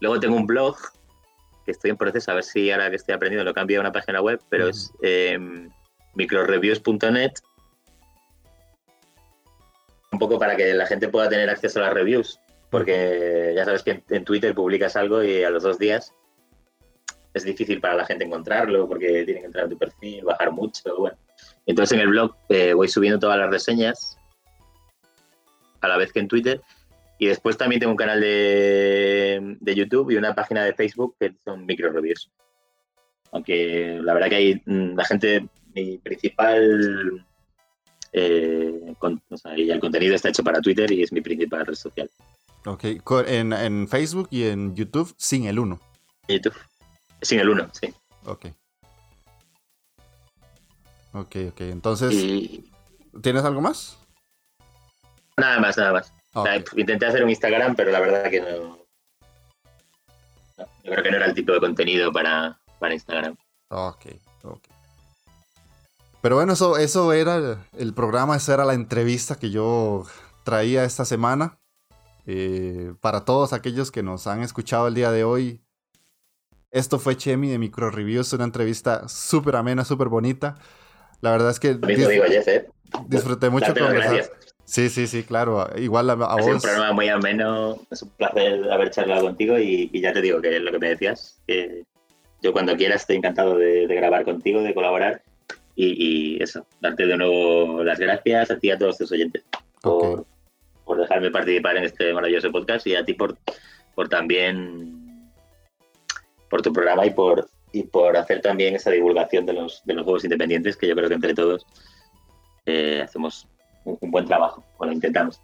luego tengo un blog que estoy en proceso, a ver si ahora que estoy aprendiendo lo cambio a una página web, pero es eh, microreviews.net. Un poco para que la gente pueda tener acceso a las reviews porque ya sabes que en, Twitter publicas algo y a los dos días es difícil para la gente encontrarlo porque tienen que entrar a tu perfil, bajar mucho, bueno. Entonces en el blog eh, voy subiendo todas las reseñas a la vez que en Twitter y después también tengo un canal de, YouTube y una página de Facebook que son micro reviews. Aunque la verdad que hay mm, la gente, mi principal eh, y el contenido está hecho para Twitter y es mi principal red social. Ok, en, Facebook y en YouTube sin el 1. YouTube, sin el 1, sí. Ok. Ok, ok. Entonces, ¿tienes algo más? Nada más, nada más. intenté hacer un Instagram, pero la verdad que no, Yo creo que no era el tipo de contenido para, para Instagram. Ok, ok. Pero bueno, eso, eso era el programa, esa era la entrevista que yo traía esta semana. Eh, para todos aquellos que nos han escuchado el día de hoy, esto fue Chemi de Micro Reviews, una entrevista súper amena, súper bonita. La verdad es que ¿eh? disfruté mucho conversar. Sí, sí, sí, claro. Igual a, a vos. Es un programa muy ameno. Es un placer haber charlado contigo y, ya te digo que lo que me decías, que yo cuando quieras estoy encantado de, grabar contigo, de colaborar y, eso, darte de nuevo las gracias a ti y a todos tus oyentes por, por dejarme participar en este maravilloso podcast y a ti por, por también por tu programa y por y por hacer también esa divulgación de los, de los juegos independientes que yo creo que entre todos eh, hacemos un, buen trabajo o lo intentamos.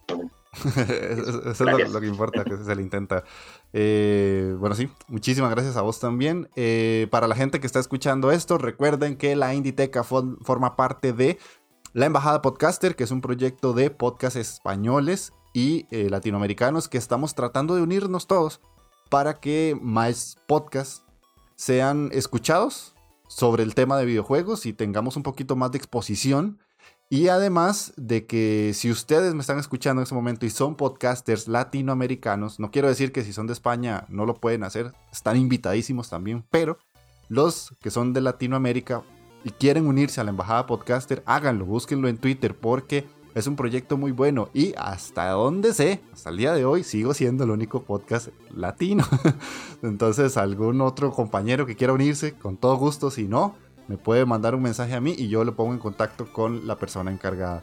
Eso es lo, que importa, que se le intenta. Eh, bueno, sí, muchísimas gracias a vos también. Eh, para la gente que está escuchando esto, recuerden que la Inditeca forma parte de la Embajada Podcaster, que es un proyecto de podcasts españoles y eh, latinoamericanos que estamos tratando de unirnos todos para que más podcasts sean escuchados sobre el tema de videojuegos y tengamos un poquito más de exposición. Y además de que si ustedes me están escuchando en este momento y son podcasters latinoamericanos, no quiero decir que si son de España no lo pueden hacer, están invitadísimos también, pero los que son de Latinoamérica y quieren unirse a la Embajada Podcaster, háganlo, búsquenlo en Twitter porque es un proyecto muy bueno y hasta donde sé, hasta el día de hoy sigo siendo el único podcast latino. Entonces, algún otro compañero que quiera unirse, con todo gusto, si no, me puede mandar un mensaje a mí y yo lo pongo en contacto con la persona encargada.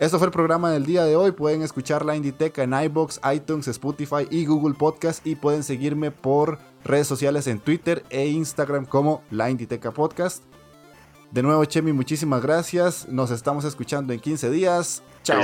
Esto fue el programa del día de hoy. Pueden escuchar la Inditeca en iBox, iTunes, Spotify y Google Podcast. Y pueden seguirme por redes sociales en Twitter e Instagram como la Inditeca Podcast. De nuevo, Chemi, muchísimas gracias. Nos estamos escuchando en 15 días. Chao.